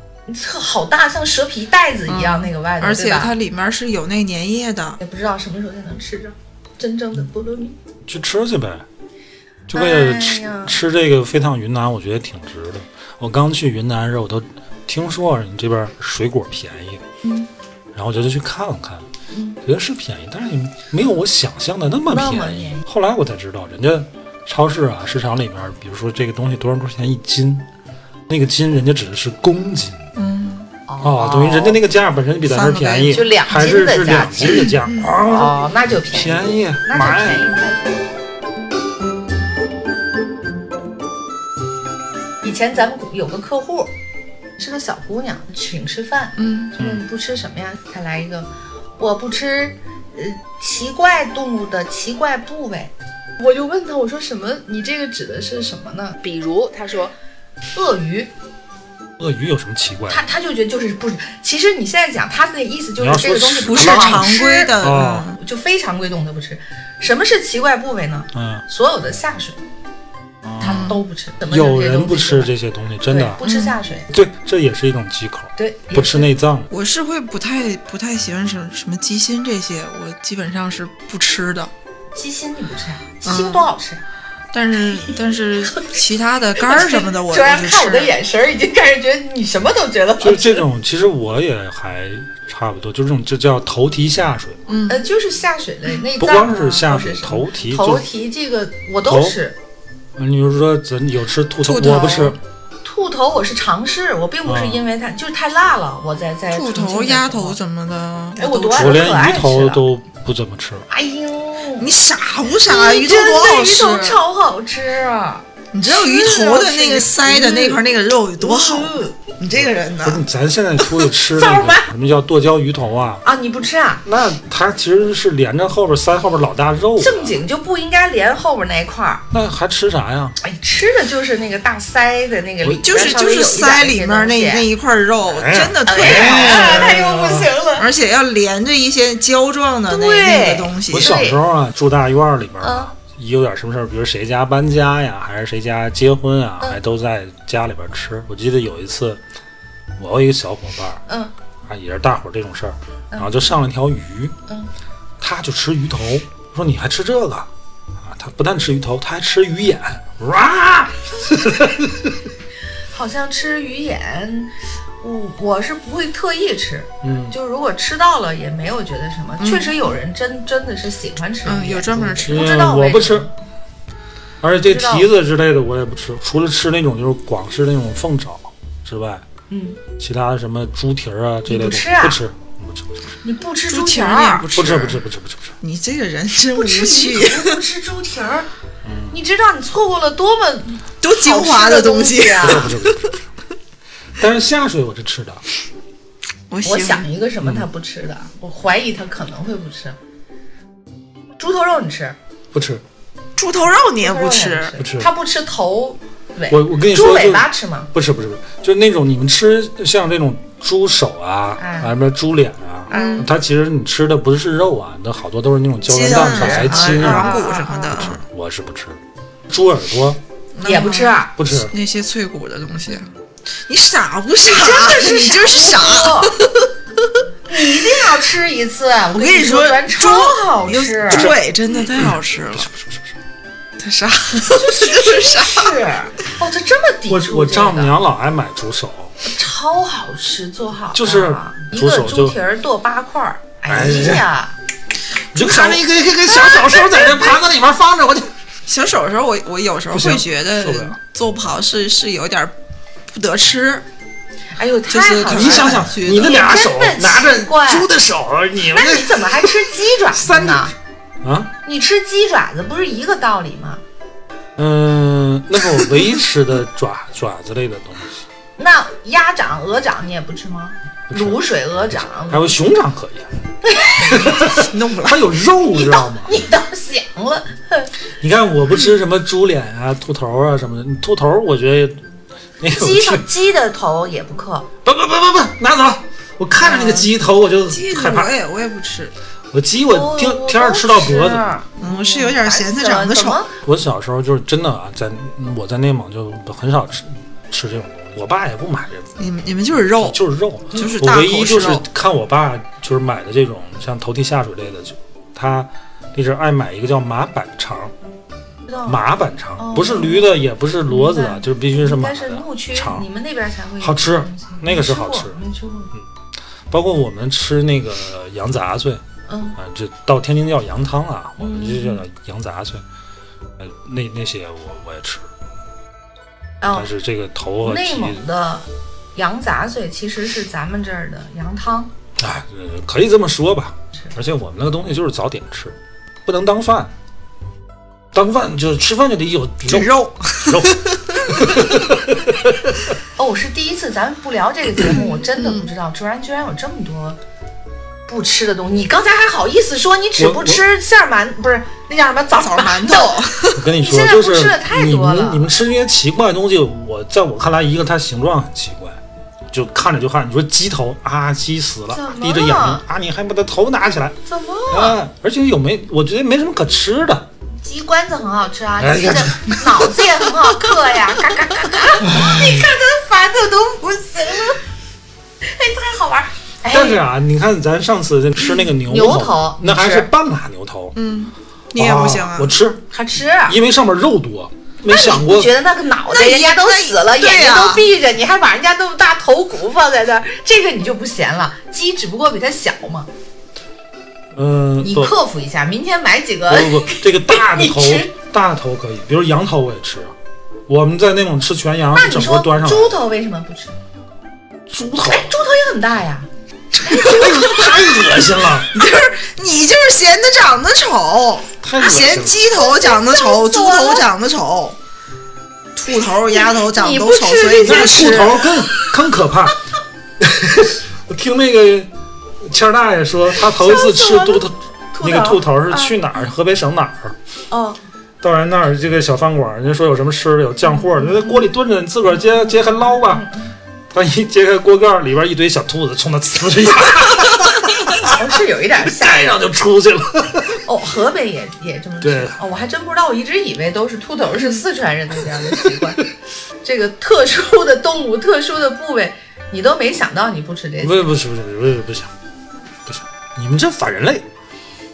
好大，像蛇皮袋子一样，那个外头，而且它里面是有那粘液的。也不知道什么时候才能吃着真正的菠萝蜜。去吃去呗，就为了哎吃、呀吃这个飞趟云南，我觉得挺值的。我刚去云南的时候，我都听说你这边水果便宜，嗯，然后我就去看了看，嗯觉得是便宜，但是也没有我想象的那么便宜。便宜后来我才知道，人家超市啊、市场里面，比如说这个东西多少多少钱一斤，那个斤人家指的是公斤嗯，哦，等于人家那个价本身比咱这儿便宜，就两斤还是是的价两斤的价啊，哦，那就便宜，便宜那就买便。宜。以前咱们有个客户，是个小姑娘，请吃饭，嗯，说你不吃什么呀？她来一个，我不吃，呃，奇怪动物的奇怪部位。我就问她，我说什么？你这个指的是什么呢？比如她说，鳄鱼，鳄鱼有什么奇怪的？她她就觉得就是不是。其实你现在讲，他的意思就是这个东西不是常规的，就非常规动物它不吃。什么是奇怪部位呢？嗯，所有的下水它都不吃。怎么有人不吃这些东西真的，不吃下水，对，这也是一种忌口，对，不吃内脏。我是会不太不太喜欢什什么鸡心这些，我基本上是不吃的。鸡心你不吃啊？鸡心多好吃啊！但是但是 其他的肝儿什么的我突然我就看我的。眼神儿，已经开始觉得你什么都觉得好就。这种，其实我也还差不多，就这种，就叫头蹄下水，嗯，呃，就是下水类内不脏啊，光是下水，头蹄头就，蹄这个我都头。吃。你比如说咱有吃兔头，兔头。我不吃，兔头我是尝试，我并不是啊因为它就是太辣了，我在在兔头、鸭头什么的，哎我多爱吃我连可爱吃鱼头都不怎么吃。哎呦，你傻不傻？鱼头真的鱼多好吃！头超好吃啊！你知道鱼头的那个腮的那块那个肉有多好你这个人呢不？是咱现在出去吃 那个什么叫剁椒鱼头啊？啊，你不吃啊？那它其实是连着后边腮后边老大肉的，正经就不应该连后边那一块儿。那还吃啥呀？哎，吃的就是那个大腮的那个里就是就是腮里面那那一块肉，哎真的特哎别好他又不行了。而且要连着一些胶状的那个东西我。小时候啊，住大院里边嗯啊，一有点什么事儿，比如谁家搬家呀，还是谁家结婚啊，嗯还都在家里边吃。我记得有一次，我有一个小伙伴儿嗯啊，也是大伙儿这种事儿，然后就上了条鱼，嗯他就吃鱼头，我说你还吃这个啊？他不但吃鱼头，他还吃鱼眼，哇！好像吃鱼眼，我我是不会特意吃，嗯，就如果吃到了也没有觉得什么。确实有人真真的是喜欢吃，嗯，有专门吃。不知道嗯，我不吃。而且这蹄子之类的我也不吃，除了吃那种就是广式那种凤爪之外，嗯，其他什么猪蹄儿啊这类的不吃啊？不吃，不吃，不吃，你不吃猪蹄蹄儿不，吃？不吃，不吃，不吃，不吃，你这个人真无不吃不吃猪蹄儿，你知道你错过了多么多精华的东西。啊！不是不是不是不是。但是下水我是吃的，我我想一个什么他不吃的，我怀疑他可能会不吃。猪头肉你吃？不吃。猪头肉你也不吃也，不吃他不吃头尾。我我跟你猪尾巴吃吗？不吃不吃不吃，就是那种你们吃像这种猪手啊，嗯啊什么猪脸啊，嗯它其实你吃的不是肉啊，那好多都是那种胶原蛋白、啊筋啊，软骨什么的，不吃我是不吃。猪耳朵也不吃啊。不吃，那些脆骨的东西。你傻不傻？真的是你就是傻。哦 你一定要吃一次，我我跟跟你说，超好吃，猪尾真的太好吃了。不是不是不是。太傻，就是傻。是哦，他这么抵我触我丈母娘老爱买猪手，超好吃，做好的就是一个猪蹄儿剁八块儿，哎哎呀，你就看那个个个小小手在那盘子里面放着，我就小手的时候，我我有时候会觉得做不好是是有点不得吃，哎呦，就是太好了！你想想，你的俩手拿着怪猪的手，你们那你怎么还吃鸡爪子呢？啊，你吃鸡爪子不是一个道理吗？嗯，那是我唯一吃的爪 爪子类的东西，那鸭掌、鹅掌你也不吃吗？卤水鹅掌，还有熊掌可以，弄不来。它有肉，知道吗？你倒想了，你看我不吃什么猪脸啊、兔头啊什么的，兔头我觉得鸡鸡的头也不嗑，不不不不不拿走，我看着那个鸡头我就鸡害怕我，也我也不吃，我鸡我天天上吃到脖子。嗯，我是有点嫌它长得丑。我小时候就是真的啊，在我在内蒙就很少吃吃这种东西，我爸也不买这种，你们你们就是肉，就是肉，就是大唯一就是。看我爸就是买的这种像头蹄下水类的，就他那阵爱买一个叫马板肠，马板肠哦不是驴的，也不是骡子的，就是必须是马的牧区，肠你。们那边才会好吃那个是好吃吃过没吃过。包括我们吃那个羊杂碎嗯，啊，就到天津叫羊汤啊，我们这嗯叫羊杂碎，呃，那那些我我也吃，哦但，是这个头和内，蒙的羊杂碎其实是咱们这儿的羊汤。哎，呃可以这么说吧。而且我们那个东西就是早点吃，不能当饭。当饭就是吃饭就得有这肉肉，肉。哦，我是第一次，咱不聊这个节目，我真的不知道，居然居然有这么多不吃的东西。你刚才还好意思说你只不吃馅儿馒，不是那叫什么枣枣馒头？头，我跟你说你现，在就是不吃的太你多了们你们吃这些奇怪的东西，我在我看来，一个它形状很奇怪，就看着就看。你说鸡头啊，鸡死了闭着眼睛啊，你还把它头拿起来怎么了？啊？而且有没？我觉得没什么可吃的。鸡冠子很好吃啊，鸡的脑子也很好嗑呀，嘎嘎嘎嘎！你看他烦的都不行了，哎，太好玩但是啊，你看咱上次吃那个牛牛头那还是半拉牛头，嗯，你也不行啊。我。吃，还吃啊？因为上面肉多，没想过你觉得那个脑袋人家都死了，眼睛都闭着，你还把人家那么大头骨放在那儿，这个你就不嫌了。鸡只不过比它小嘛，嗯，你克服一下，明天买几个。不不不，这个大的头，大的头可以，比如羊头我也吃。我们在那种吃全羊，是整那你说个端上来。猪头为什么不吃？猪头，哎，猪头也很大呀。太恶心了，就是你就是嫌它长得丑。嫌鸡头长得丑，猪头长得丑。兔头鸭头长得都丑，所以你吃秃头更更可怕。我听那个谦儿大爷说，他头一次吃笑死我了秃头，那个兔头是啊去哪儿？河北省哪儿？哦，到人那儿这个小饭馆，人家说有什么吃的，有酱货，那在锅里炖着，你自个儿揭揭开捞吧。他一揭开锅盖儿，里边一堆小兔子冲他呲着牙，哦是有一点吓人。盖上就出去了。哦，河北也也这么吃对哦，我还真不知道，我一直以为都是秃头是四川人的这样的习惯。这个特殊的动物、特殊的部位，你都没想到你不吃这些，不不是不吃不是不行不行，你们这反人类。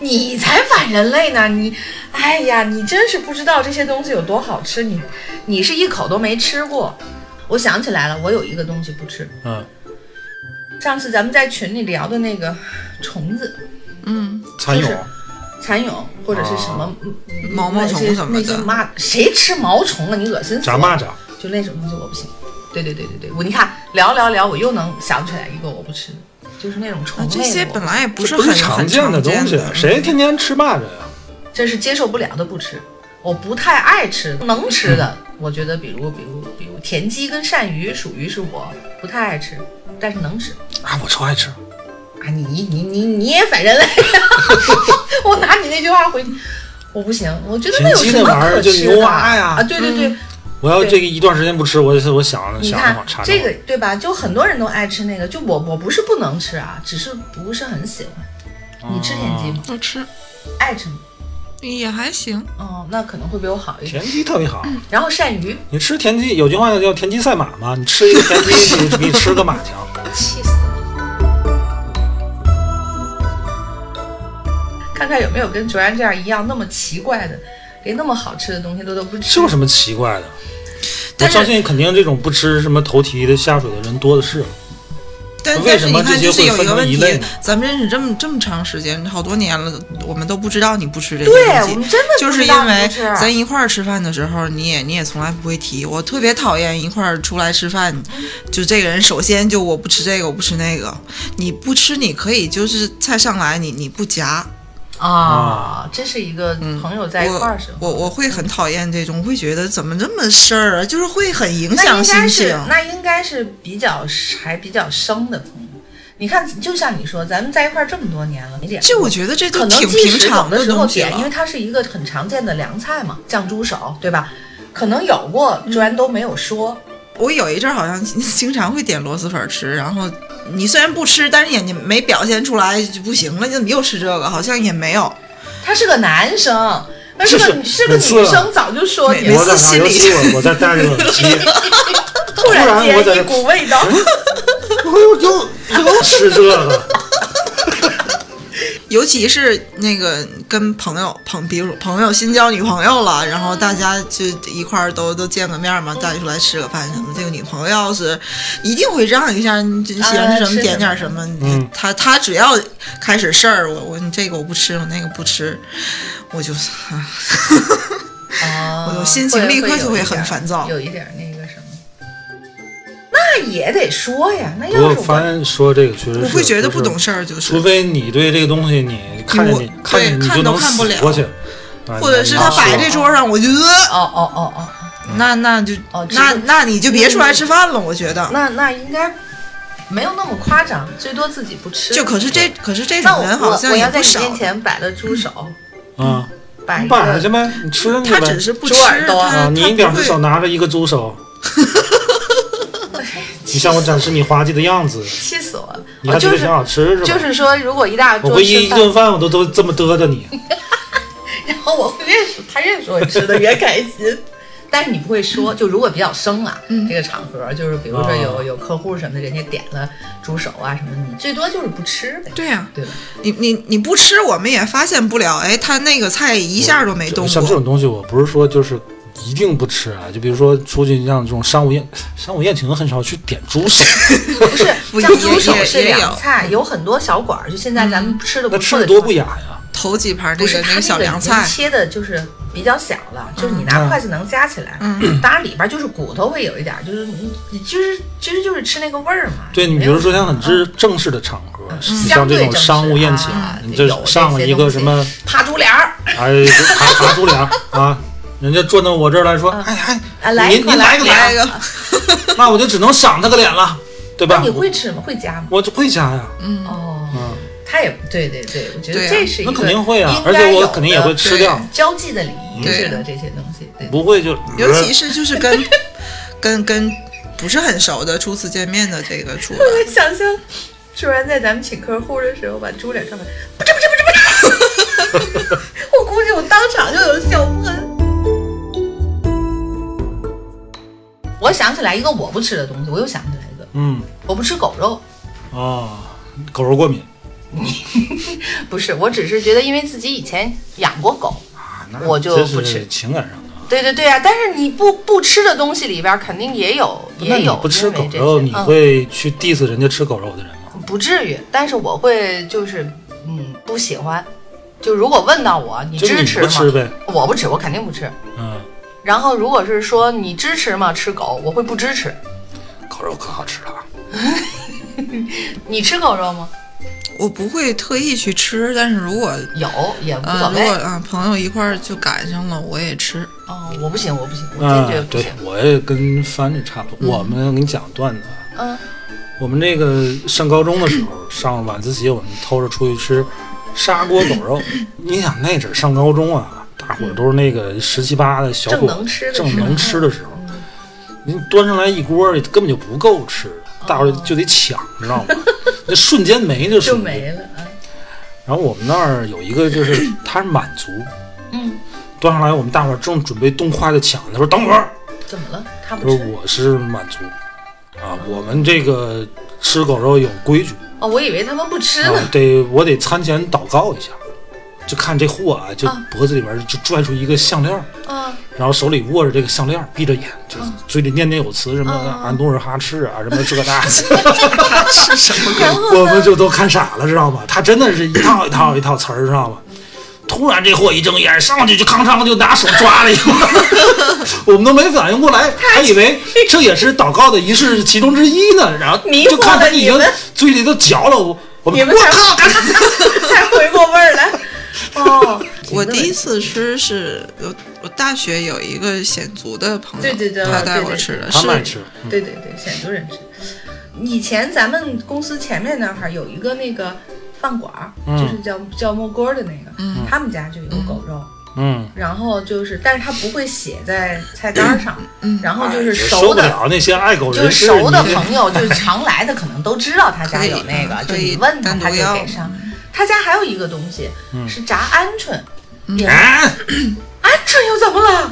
你才反人类呢！你，哎呀，你真是不知道这些东西有多好吃，你你是一口都没吃过。我想起来了，我有一个东西不吃，嗯，上次咱们在群里聊的那个虫子，嗯，蚕蛹蚕蛹或者是什么、嗯毛毛虫那些什么的那些蚂谁吃毛虫了？你恶心死了！炸蚂蚱，就那种东西我不行。对对对对对，我你看聊聊聊，我又能想起来一个我不吃的，就是那种虫啊类的。这些本来也不是很是常见的东西，谁天天吃蚂蚱呀？这是接受不了的不吃，我不太爱吃，能吃的，我觉得比如比如比如田鸡跟鳝鱼属于是我不太爱吃，但是能吃啊，我超爱吃。啊！你你你你也反人类，我拿你那句话回，我不行，我觉得那有什么可吃的牛蛙呀啊？对对对，我要这个一段时间不吃，我我想想好馋这个对吧？就很多人都爱吃那个，就我我不是不能吃啊，只是不是很喜欢。你吃田鸡吗？我吃爱吃吗？也还行。哦，那可能会比我好一点。田鸡特别好。然后鳝鱼，你吃田鸡，有句话叫“田鸡赛马”嘛，你吃一个田鸡 比比吃个马强。气死了！看看有没有跟卓然这样一样那么奇怪的，连那么好吃的东西都都不吃。这有什么奇怪的？我相信肯定这种不吃什么头蹄的下水的人多的是。但为什么但是你看，这些会分就是有一个问题成一类呢，咱们认识这么这么长时间，好多年了，我们都不知道你不吃这些东西。我们真的就是因为咱一块儿吃饭的时候，你也你也从来不会提。我特别讨厌一块儿出来吃饭，就这个人首先就我不吃这个，我不吃那个。你不吃，你可以就是菜上来你你不夹，啊，这是一个朋友在一块儿时候，我我会很讨厌这种，会觉得怎么这么事儿啊，就是会很影响心情是。那应该是比较还比较生的朋友。你看，就像你说，咱们在一块儿这么多年了，没点过这我觉得这可都挺平常的时候点，因为。它是一个很常见的凉菜嘛，酱猪手，对吧？可能有过，居然都没有说。我有一阵儿好像经常会点螺蛳粉吃，然后你虽然不吃，但是眼睛没表现出来就不行了，你怎么又吃这个？好像也没有。他是个男生，他是个是个女生，早就说你每我了。在打游戏，我我在带着耳机，突然间一股味道 我又又又吃这个。尤其是那个跟朋友朋，比如朋友新交女朋友了，然后大家就一块儿都都见个面嘛，大家出来吃个饭什么。这个女朋友要是一定会让一下，你喜欢吃什么啊点点什什么。嗯他他只要开始事儿，我我你这个我不吃，我那个不吃，我就啊，哦我心情立刻就会很烦躁有一点那个。那也得说呀，那不过要是发现说这个确实，我会觉得不懂事儿，就是。除非你对这个东西你看见你看见对看你就能都看不了。过去，啊或者是他摆这桌上，我就呃。哦哦哦哦，那那就哦那那你就别出来吃饭了，我觉得。那那应该没有那么夸张，最多自己不吃。就可是这可是这我种人好像我我要在你。面前摆了猪手，啊，你摆摆去呗，你吃上去呗。他只是不吃，猪耳朵。啊，他你一两只他不会手拿着一个猪手，你向我展示你滑稽的样子，气死我了！你还觉得挺我就是好吃是吧？就是说，如果一大我回一桌吃，一顿饭我都都这么嘚嘚你，然后我会越说他越说我吃的越开心。但是你不会说，就如果比较生啊，嗯这个场合就是比如说有啊有客户什么的，人家点了猪手啊什么的，你最多就是不吃呗，对呀、对吧？你你你不吃，我们也发现不了。哎，他那个菜一下都没动过。像这种东西，我不是说就是一定不吃啊，就比如说出去像这种商务宴，商务宴请很少去点猪手，不是像猪手是凉菜，有很多小馆儿，就现在咱们吃的不那吃的错的地方多不雅呀。头几盘这个那个小凉菜，切的就是比较小了，就是你拿嗯筷子能夹起来。嗯，当然里边就是骨头会有一点，就是你你就是其实就是吃那个味儿嘛。对你比如说像很嗯正正式的场合，你像这种商务宴请啊，你就上了一个什么，扒猪脸儿，哎，爬爬猪脸儿啊，人家转到我这儿来说，嗯哎哎，啊，来一您您来个脸来一个，那我就只能赏他个脸了，对吧？那你会吃吗？会加吗？我就会加呀，嗯哦，嗯，他也对对对，我觉得这是一个那肯定会啊而且我肯定也会吃掉交际的礼仪对似的这些东西，对。不会就 尤其是就是跟跟跟不是很熟的初次见面的这个出来，我 想象，突然在咱们请客户的时候，把猪脸上面，不是不是不是不是，我估计我当场就有笑喷。我想起来一个我不吃的东西，我又想起来一个，嗯我不吃狗肉。啊，狗肉过敏 不是，我只是觉得，因为自己以前养过狗，啊，那我就不吃情感上的啊。对对对啊，但是你不不吃的东西里边，肯定也有那也有不吃狗肉，你会去 diss 人家吃狗肉的人吗？不至于，但是我会就是嗯不喜欢。就如果问到我，你支持吗？不吃呗，我不吃，我肯定不吃。嗯，然后如果是说你支持吗？吃狗，我会不支持。狗肉可好吃了啊。你吃狗肉吗？我不会特意去吃，但是如果有也无所呃如谓。果啊、朋友一块儿就赶上了，我也吃。哦，我不行，我不行，我坚啊决，不对行。，我也跟翻着差不多。我们给你讲个段子啊，嗯我们那个上高中的时候，上晚自习，我们偷着出去吃砂锅狗肉。你想那阵儿上高中啊，大伙儿都是那个十七八的小伙正能吃的时候正能吃的时候，您端上来一锅，根本就不够吃，大伙儿就得抢，知道吗？那瞬间没就就没了。嗯然后我们那儿有一个，就是他是满族，嗯，端上来，我们大伙儿正准备动筷子抢，他说等会儿，怎么了？他他说？我是满族，啊，我们这个吃狗肉有规矩哦，我以为他们不吃啊呢。，得我得餐前祷告一下，就看这货啊，就啊脖子里边就拽出一个项链儿，嗯然后手里握着这个项链儿，闭着眼，就嘴里念念有词，什么嗯啊努尔哈赤啊，什么这个那的。是什么我们就都看傻了，知道吗？他真的是一套一套一套词儿，知道吗？突然这货一睁眼，上去就康康就拿手抓了一个，我们都没反应过来，还以为这也是祷告的仪式其中之一呢。然后就看他已经嘴里都嚼了，我我们 才回过味儿来。哦，我第一次吃是我我大学有一个鲜族的朋友，对对对他带我吃的，是他们爱吃，嗯对对对，鲜族人吃。以前咱们公司前面那儿有一个那个饭馆就是叫叫墨锅的那个，嗯他们家就有狗肉。嗯，然后就是，但是他不会写在菜单上，嗯然后就是熟的，那些爱狗就是，熟的朋友，就是常来的，可能都知道他家有那个，就你问他，他就给上。他家还有一个东西嗯是炸鹌鹑，鹌鹑又怎么了？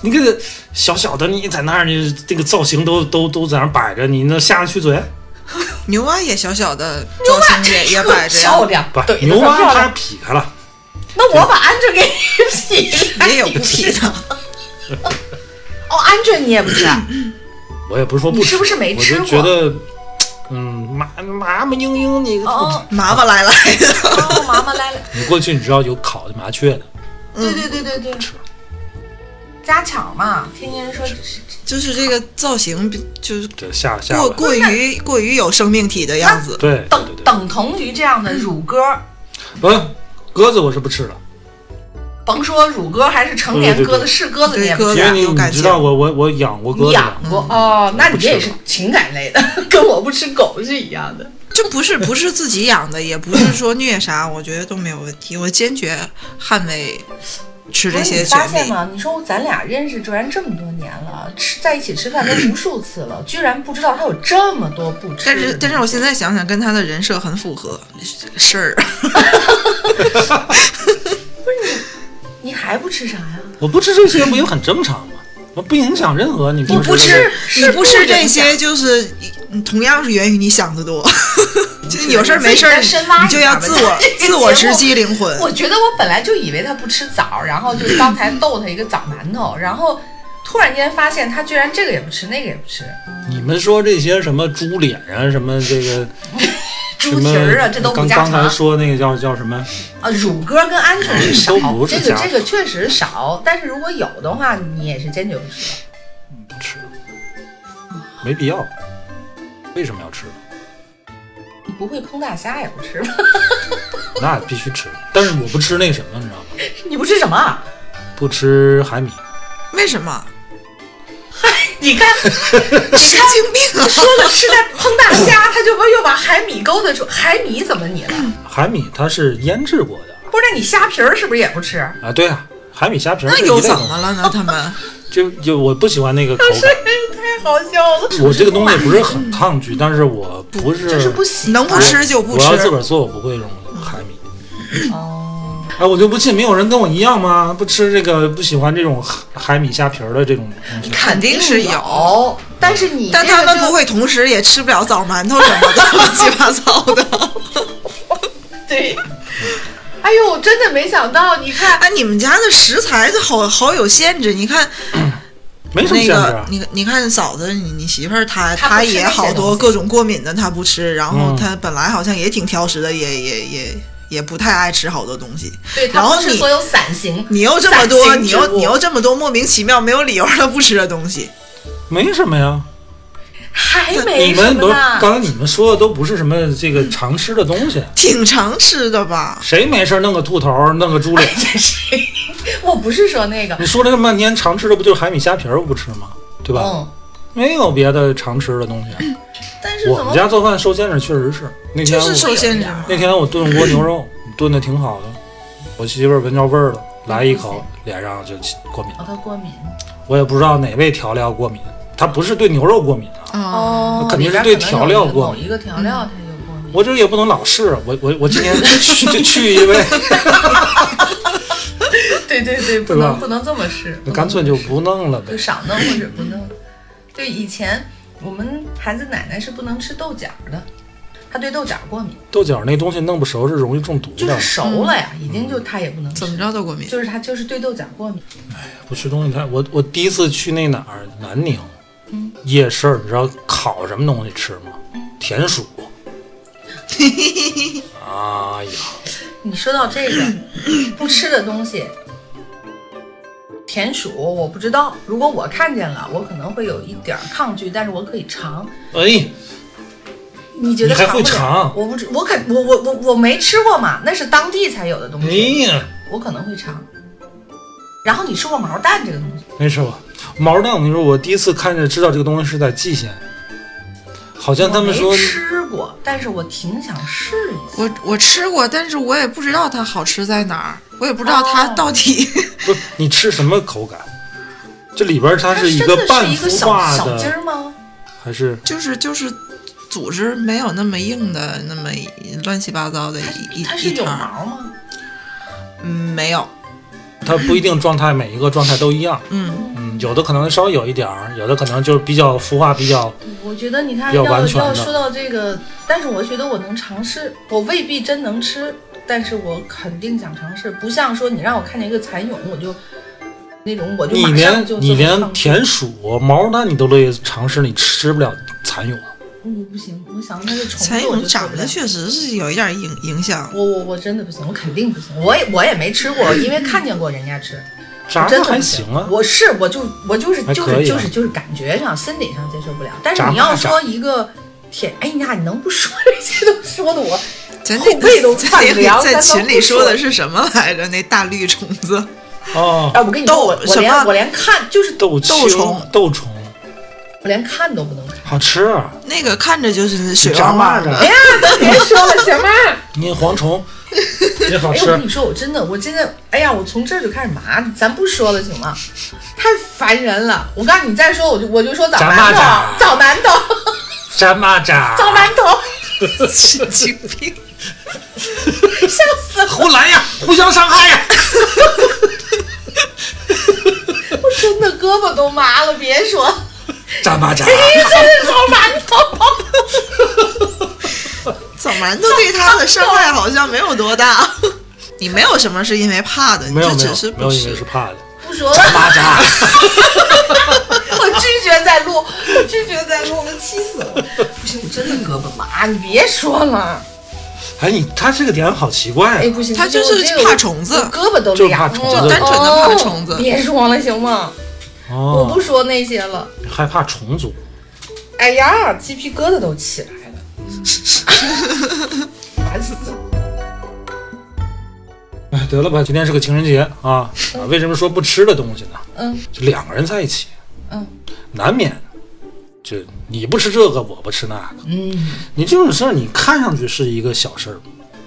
你这个小小的你在那儿，你这个造型都都都在那儿摆着，你能下得去嘴？牛蛙也小小的造型也也摆着呀，漂亮，不牛蛙它。劈开了。那我把鹌鹑给你劈你，也有不劈的。哦，鹌鹑你也不吃啊？我也不是说不吃，你是不是没吃过我就觉得，嗯，麻麻麻嘤嘤，你哦。麻麻来来的，哦，妈妈来了，你过去你知道有烤的麻雀的，对对对对对，家巧嘛，天天说就是这个造型比就是下下过，过于过于有生命体的样子。对对等等同于这样的乳鸽，嗯，鸽子我是不吃的，甭说乳鸽还是成年鸽子，是鸽子你也不对鸽子吃啊。因为你有感情你知道我我我养过鸽子的，养过哦，那你这也是情感类的，跟我不吃狗是一样的。就不是不是自己养的，也不是说虐杀，我觉得都没有问题。我坚决捍卫吃这些发。现吗？你说咱俩认识居然这么多年了，吃在一起吃饭都无数次了，居然不知道他有这么多不吃但。是但是我现在想想，跟他的人设很符合，事儿。不是你还不吃啥呀？我不吃这些不也很正常吗？我不影响任何你你不吃你不吃这些，就是嗯同样是源于你想的多。就是有事儿没事儿，就要自我 自我直击灵魂。我觉得我本来就以为他不吃枣，然后就刚才逗他一个枣馒头，然后突然间发现他居然这个也不吃，那个也不吃，你们说这些什么猪脸啊，什么这个猪蹄儿啊，这都不家刚刚才说那个叫叫什么？啊。乳鸽跟鹌鹑是少，是这个这个确实少，但是如果有的话，你也是坚决不吃。不吃，没必要。为什么要吃？你不会烹大虾也不吃吗？那必须吃，但是我不吃那什么，你知道吗？你不吃什么啊？不吃海米，为什么？你看，神经病啊！说了吃在烹大虾，他就把又把海米勾搭出，海米怎么你了？海米它是腌制过的不是，那你虾皮儿是不是也不吃？啊，对啊，海米虾皮儿那又怎么了呢？他们就就我不喜欢那个口这感，太好笑了。我这个东西不是很抗拒，但是我不是就是不喜能不吃就不吃我要自个。儿做，我不会用海米。哦，哎，我就不信没有人跟我一样吗？不吃这个，不喜欢这种海海米虾皮儿的这种东西。肯定是有有，但是你但他们不会同时也吃不了枣馒头什么的，乱七八糟的。对。哎呦，真的没想到，你看，哎，你们家的食材这好好有限制。你看没什么那限制啊，。个你你看嫂子，你你媳妇儿她她也好多各种过敏的，她不吃。然后嗯她本来好像也挺挑食的，也也也也不太爱吃好多东西。对，然后你所有散形，你又这么多，你又你又这么多莫名其妙没有理由的不吃的东西，没什么呀。还没你们不是什么呢。刚才你们说的都不是什么这个常吃的东西，挺常吃的吧？谁没事弄个兔头，弄个猪脸？这是，我不是说那个，你说了这么半天，常吃的不就是海米虾皮儿不吃吗？对吧？嗯，没有别的常吃的东西。但是我们家做饭受限制，确实是。那天我就是受限制。那天我炖锅牛肉，炖的挺好的，我媳妇儿闻着味儿了，来一口，脸上就起过敏。哦，他过敏我也不知道哪味调料过敏，她不是对牛肉过敏啊。啊，哦，肯定是对调料过敏某一个调料它就过敏。我这也不能老试，我我我今天去就去一位，对对对，不能不能这么试，不能干脆就不弄了呗就呗。少弄或者不弄。对，以前我们孩子奶奶是不能吃豆角的，她对豆角过敏，豆角那东西弄不熟是容易中毒的就是，熟了呀，已经就她也不能吃怎，么着都过敏。就是她就是对豆角过敏。哎不吃东西太。我我第一次去那哪儿南宁，嗯夜市，你知道烤什么东西吃吗？田鼠。哎呀，你说到这个不吃的东西，田鼠我不知道，如果我看见了，我可能会有一点抗拒，但是我可以尝。哎，你觉得你还会尝我不知，我可我我我我没吃过嘛，那是当地才有的东哎西，呀，我可能会尝。然后你吃过毛蛋这个东西？没吃过毛蛋。我跟你说，我第一次看见知道这个东西是在蓟县，好像他们说没吃过，但是我挺想试一下。我我吃过，但是我也不知道它好吃在哪儿，我也不知道它哦到底。不你吃什么口感？这里边它它是一真的半孵是一个小化的，儿吗？还是就是就是组织没有那么硬的，那么乱七八糟的一一它是有一团。毛吗？嗯，没有。它不一定状态每一个状态都一样？嗯，嗯，有的可能稍微有一点儿，有的可能就是比较孵化比较我觉得你看要完全的要说到这个，但是我觉得我能尝试，我未必真能吃，但是我肯定想尝试。不像说你让我看见一个蚕蛹，我就那种我就马上你连你连田鼠、毛蛋你都乐意尝试，你吃不了蚕蛹。嗯不行，我想它是虫子，蚕蛹长得确实是有一点影影响。我我我真的不行，我肯定不行，我也我也没吃过，因为看见过人家吃，炸的还真的不行啊，我是我就我就是就是就是就是感觉上心理上接受不了，但是你要说一个天，哎呀，你能不说这些都说的我咱后背都在颤不了在群里说说的是什么来着？那大绿虫子，哦，哎，我跟你说，豆我我什么连我连看就是豆豆虫豆虫我连看都不能看。好吃啊，那个看着就是水炸蚂蚱汪汪的哎。呀，都别说了，行吗？你蝗虫 也好哎，我跟。你说，我真的，我真的，哎呀，我从这儿就开始麻，咱不说了行吗？太烦人了。我告诉你，再说我就我就说枣炸馒头蚂蚱，枣馒头，炸蚂蚱，早馒头，神经病！笑死了！胡来呀，互相伤害呀。我真的胳膊都麻了，别说，炸蚂蚱，真是枣馒头。枣馒头对他的伤害好像没有多大。你没有什么是因为怕的，你没有没有就只是不没有，因为吃是。怕的。不说了，蚂蚱，我拒绝再录，我拒绝再录，我气死了！不行，我真的胳膊麻，你别说了。哎，你他这个点好奇怪哎，啊。不行，他就是怕虫子我胳膊都就是凉了，怕虫子就单纯的怕虫子哦别说了，行吗？我哦不，说那些了。害怕重组。哎呀，鸡皮疙瘩都起来了，烦死了！哎，得了吧，今天是个情人节啊，啊为什么说不吃的东西呢？嗯就两个人在一起，嗯难免就你不吃这个，我不吃那个。嗯，你这种事儿，你看上去是一个小事儿，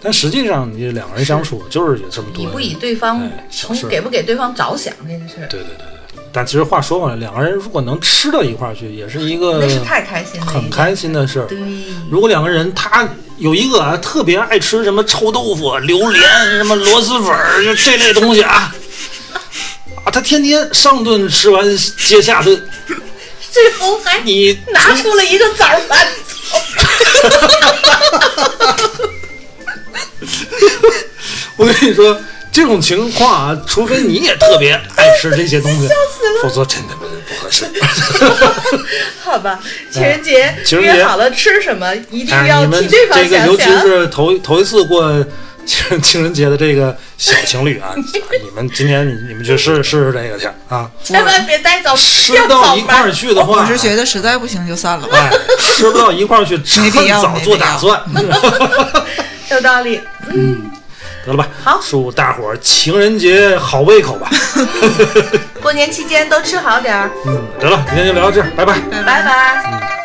但实际上你两个人相处就是有这么多。你不以对方哎从给不给对方着想这个事儿，对对对对。但其实话说回来，两个人如果能吃到一块儿去，也是一个那是太开心了，很开心的事儿。对，如果两个人他有一个啊特别爱吃什么臭豆腐、榴莲、什么螺蛳粉儿，就这类东西啊，啊，他天天上顿吃完接下顿，最后还你拿出了一个枣盘。我跟你说，这种情况啊，除非你也特别爱吃这些东西，否则真的不不合适。好吧，情人节哎情人节约好了吃什么，一定哎，要你们替对方这个，尤其。是头头一次过情情人节的这个小情侣啊，你们今天你你们去试试试这个去啊，千万别带走，吃到一块儿去的话，我是觉得实在不行就散了吧。哎，吃不到一块儿去，没必要趁 早做打算，有道理。得了吧？好祝大伙儿情人节好胃口吧。过年期间都吃好点儿，嗯，得了，今天就聊到这儿，拜拜。拜拜。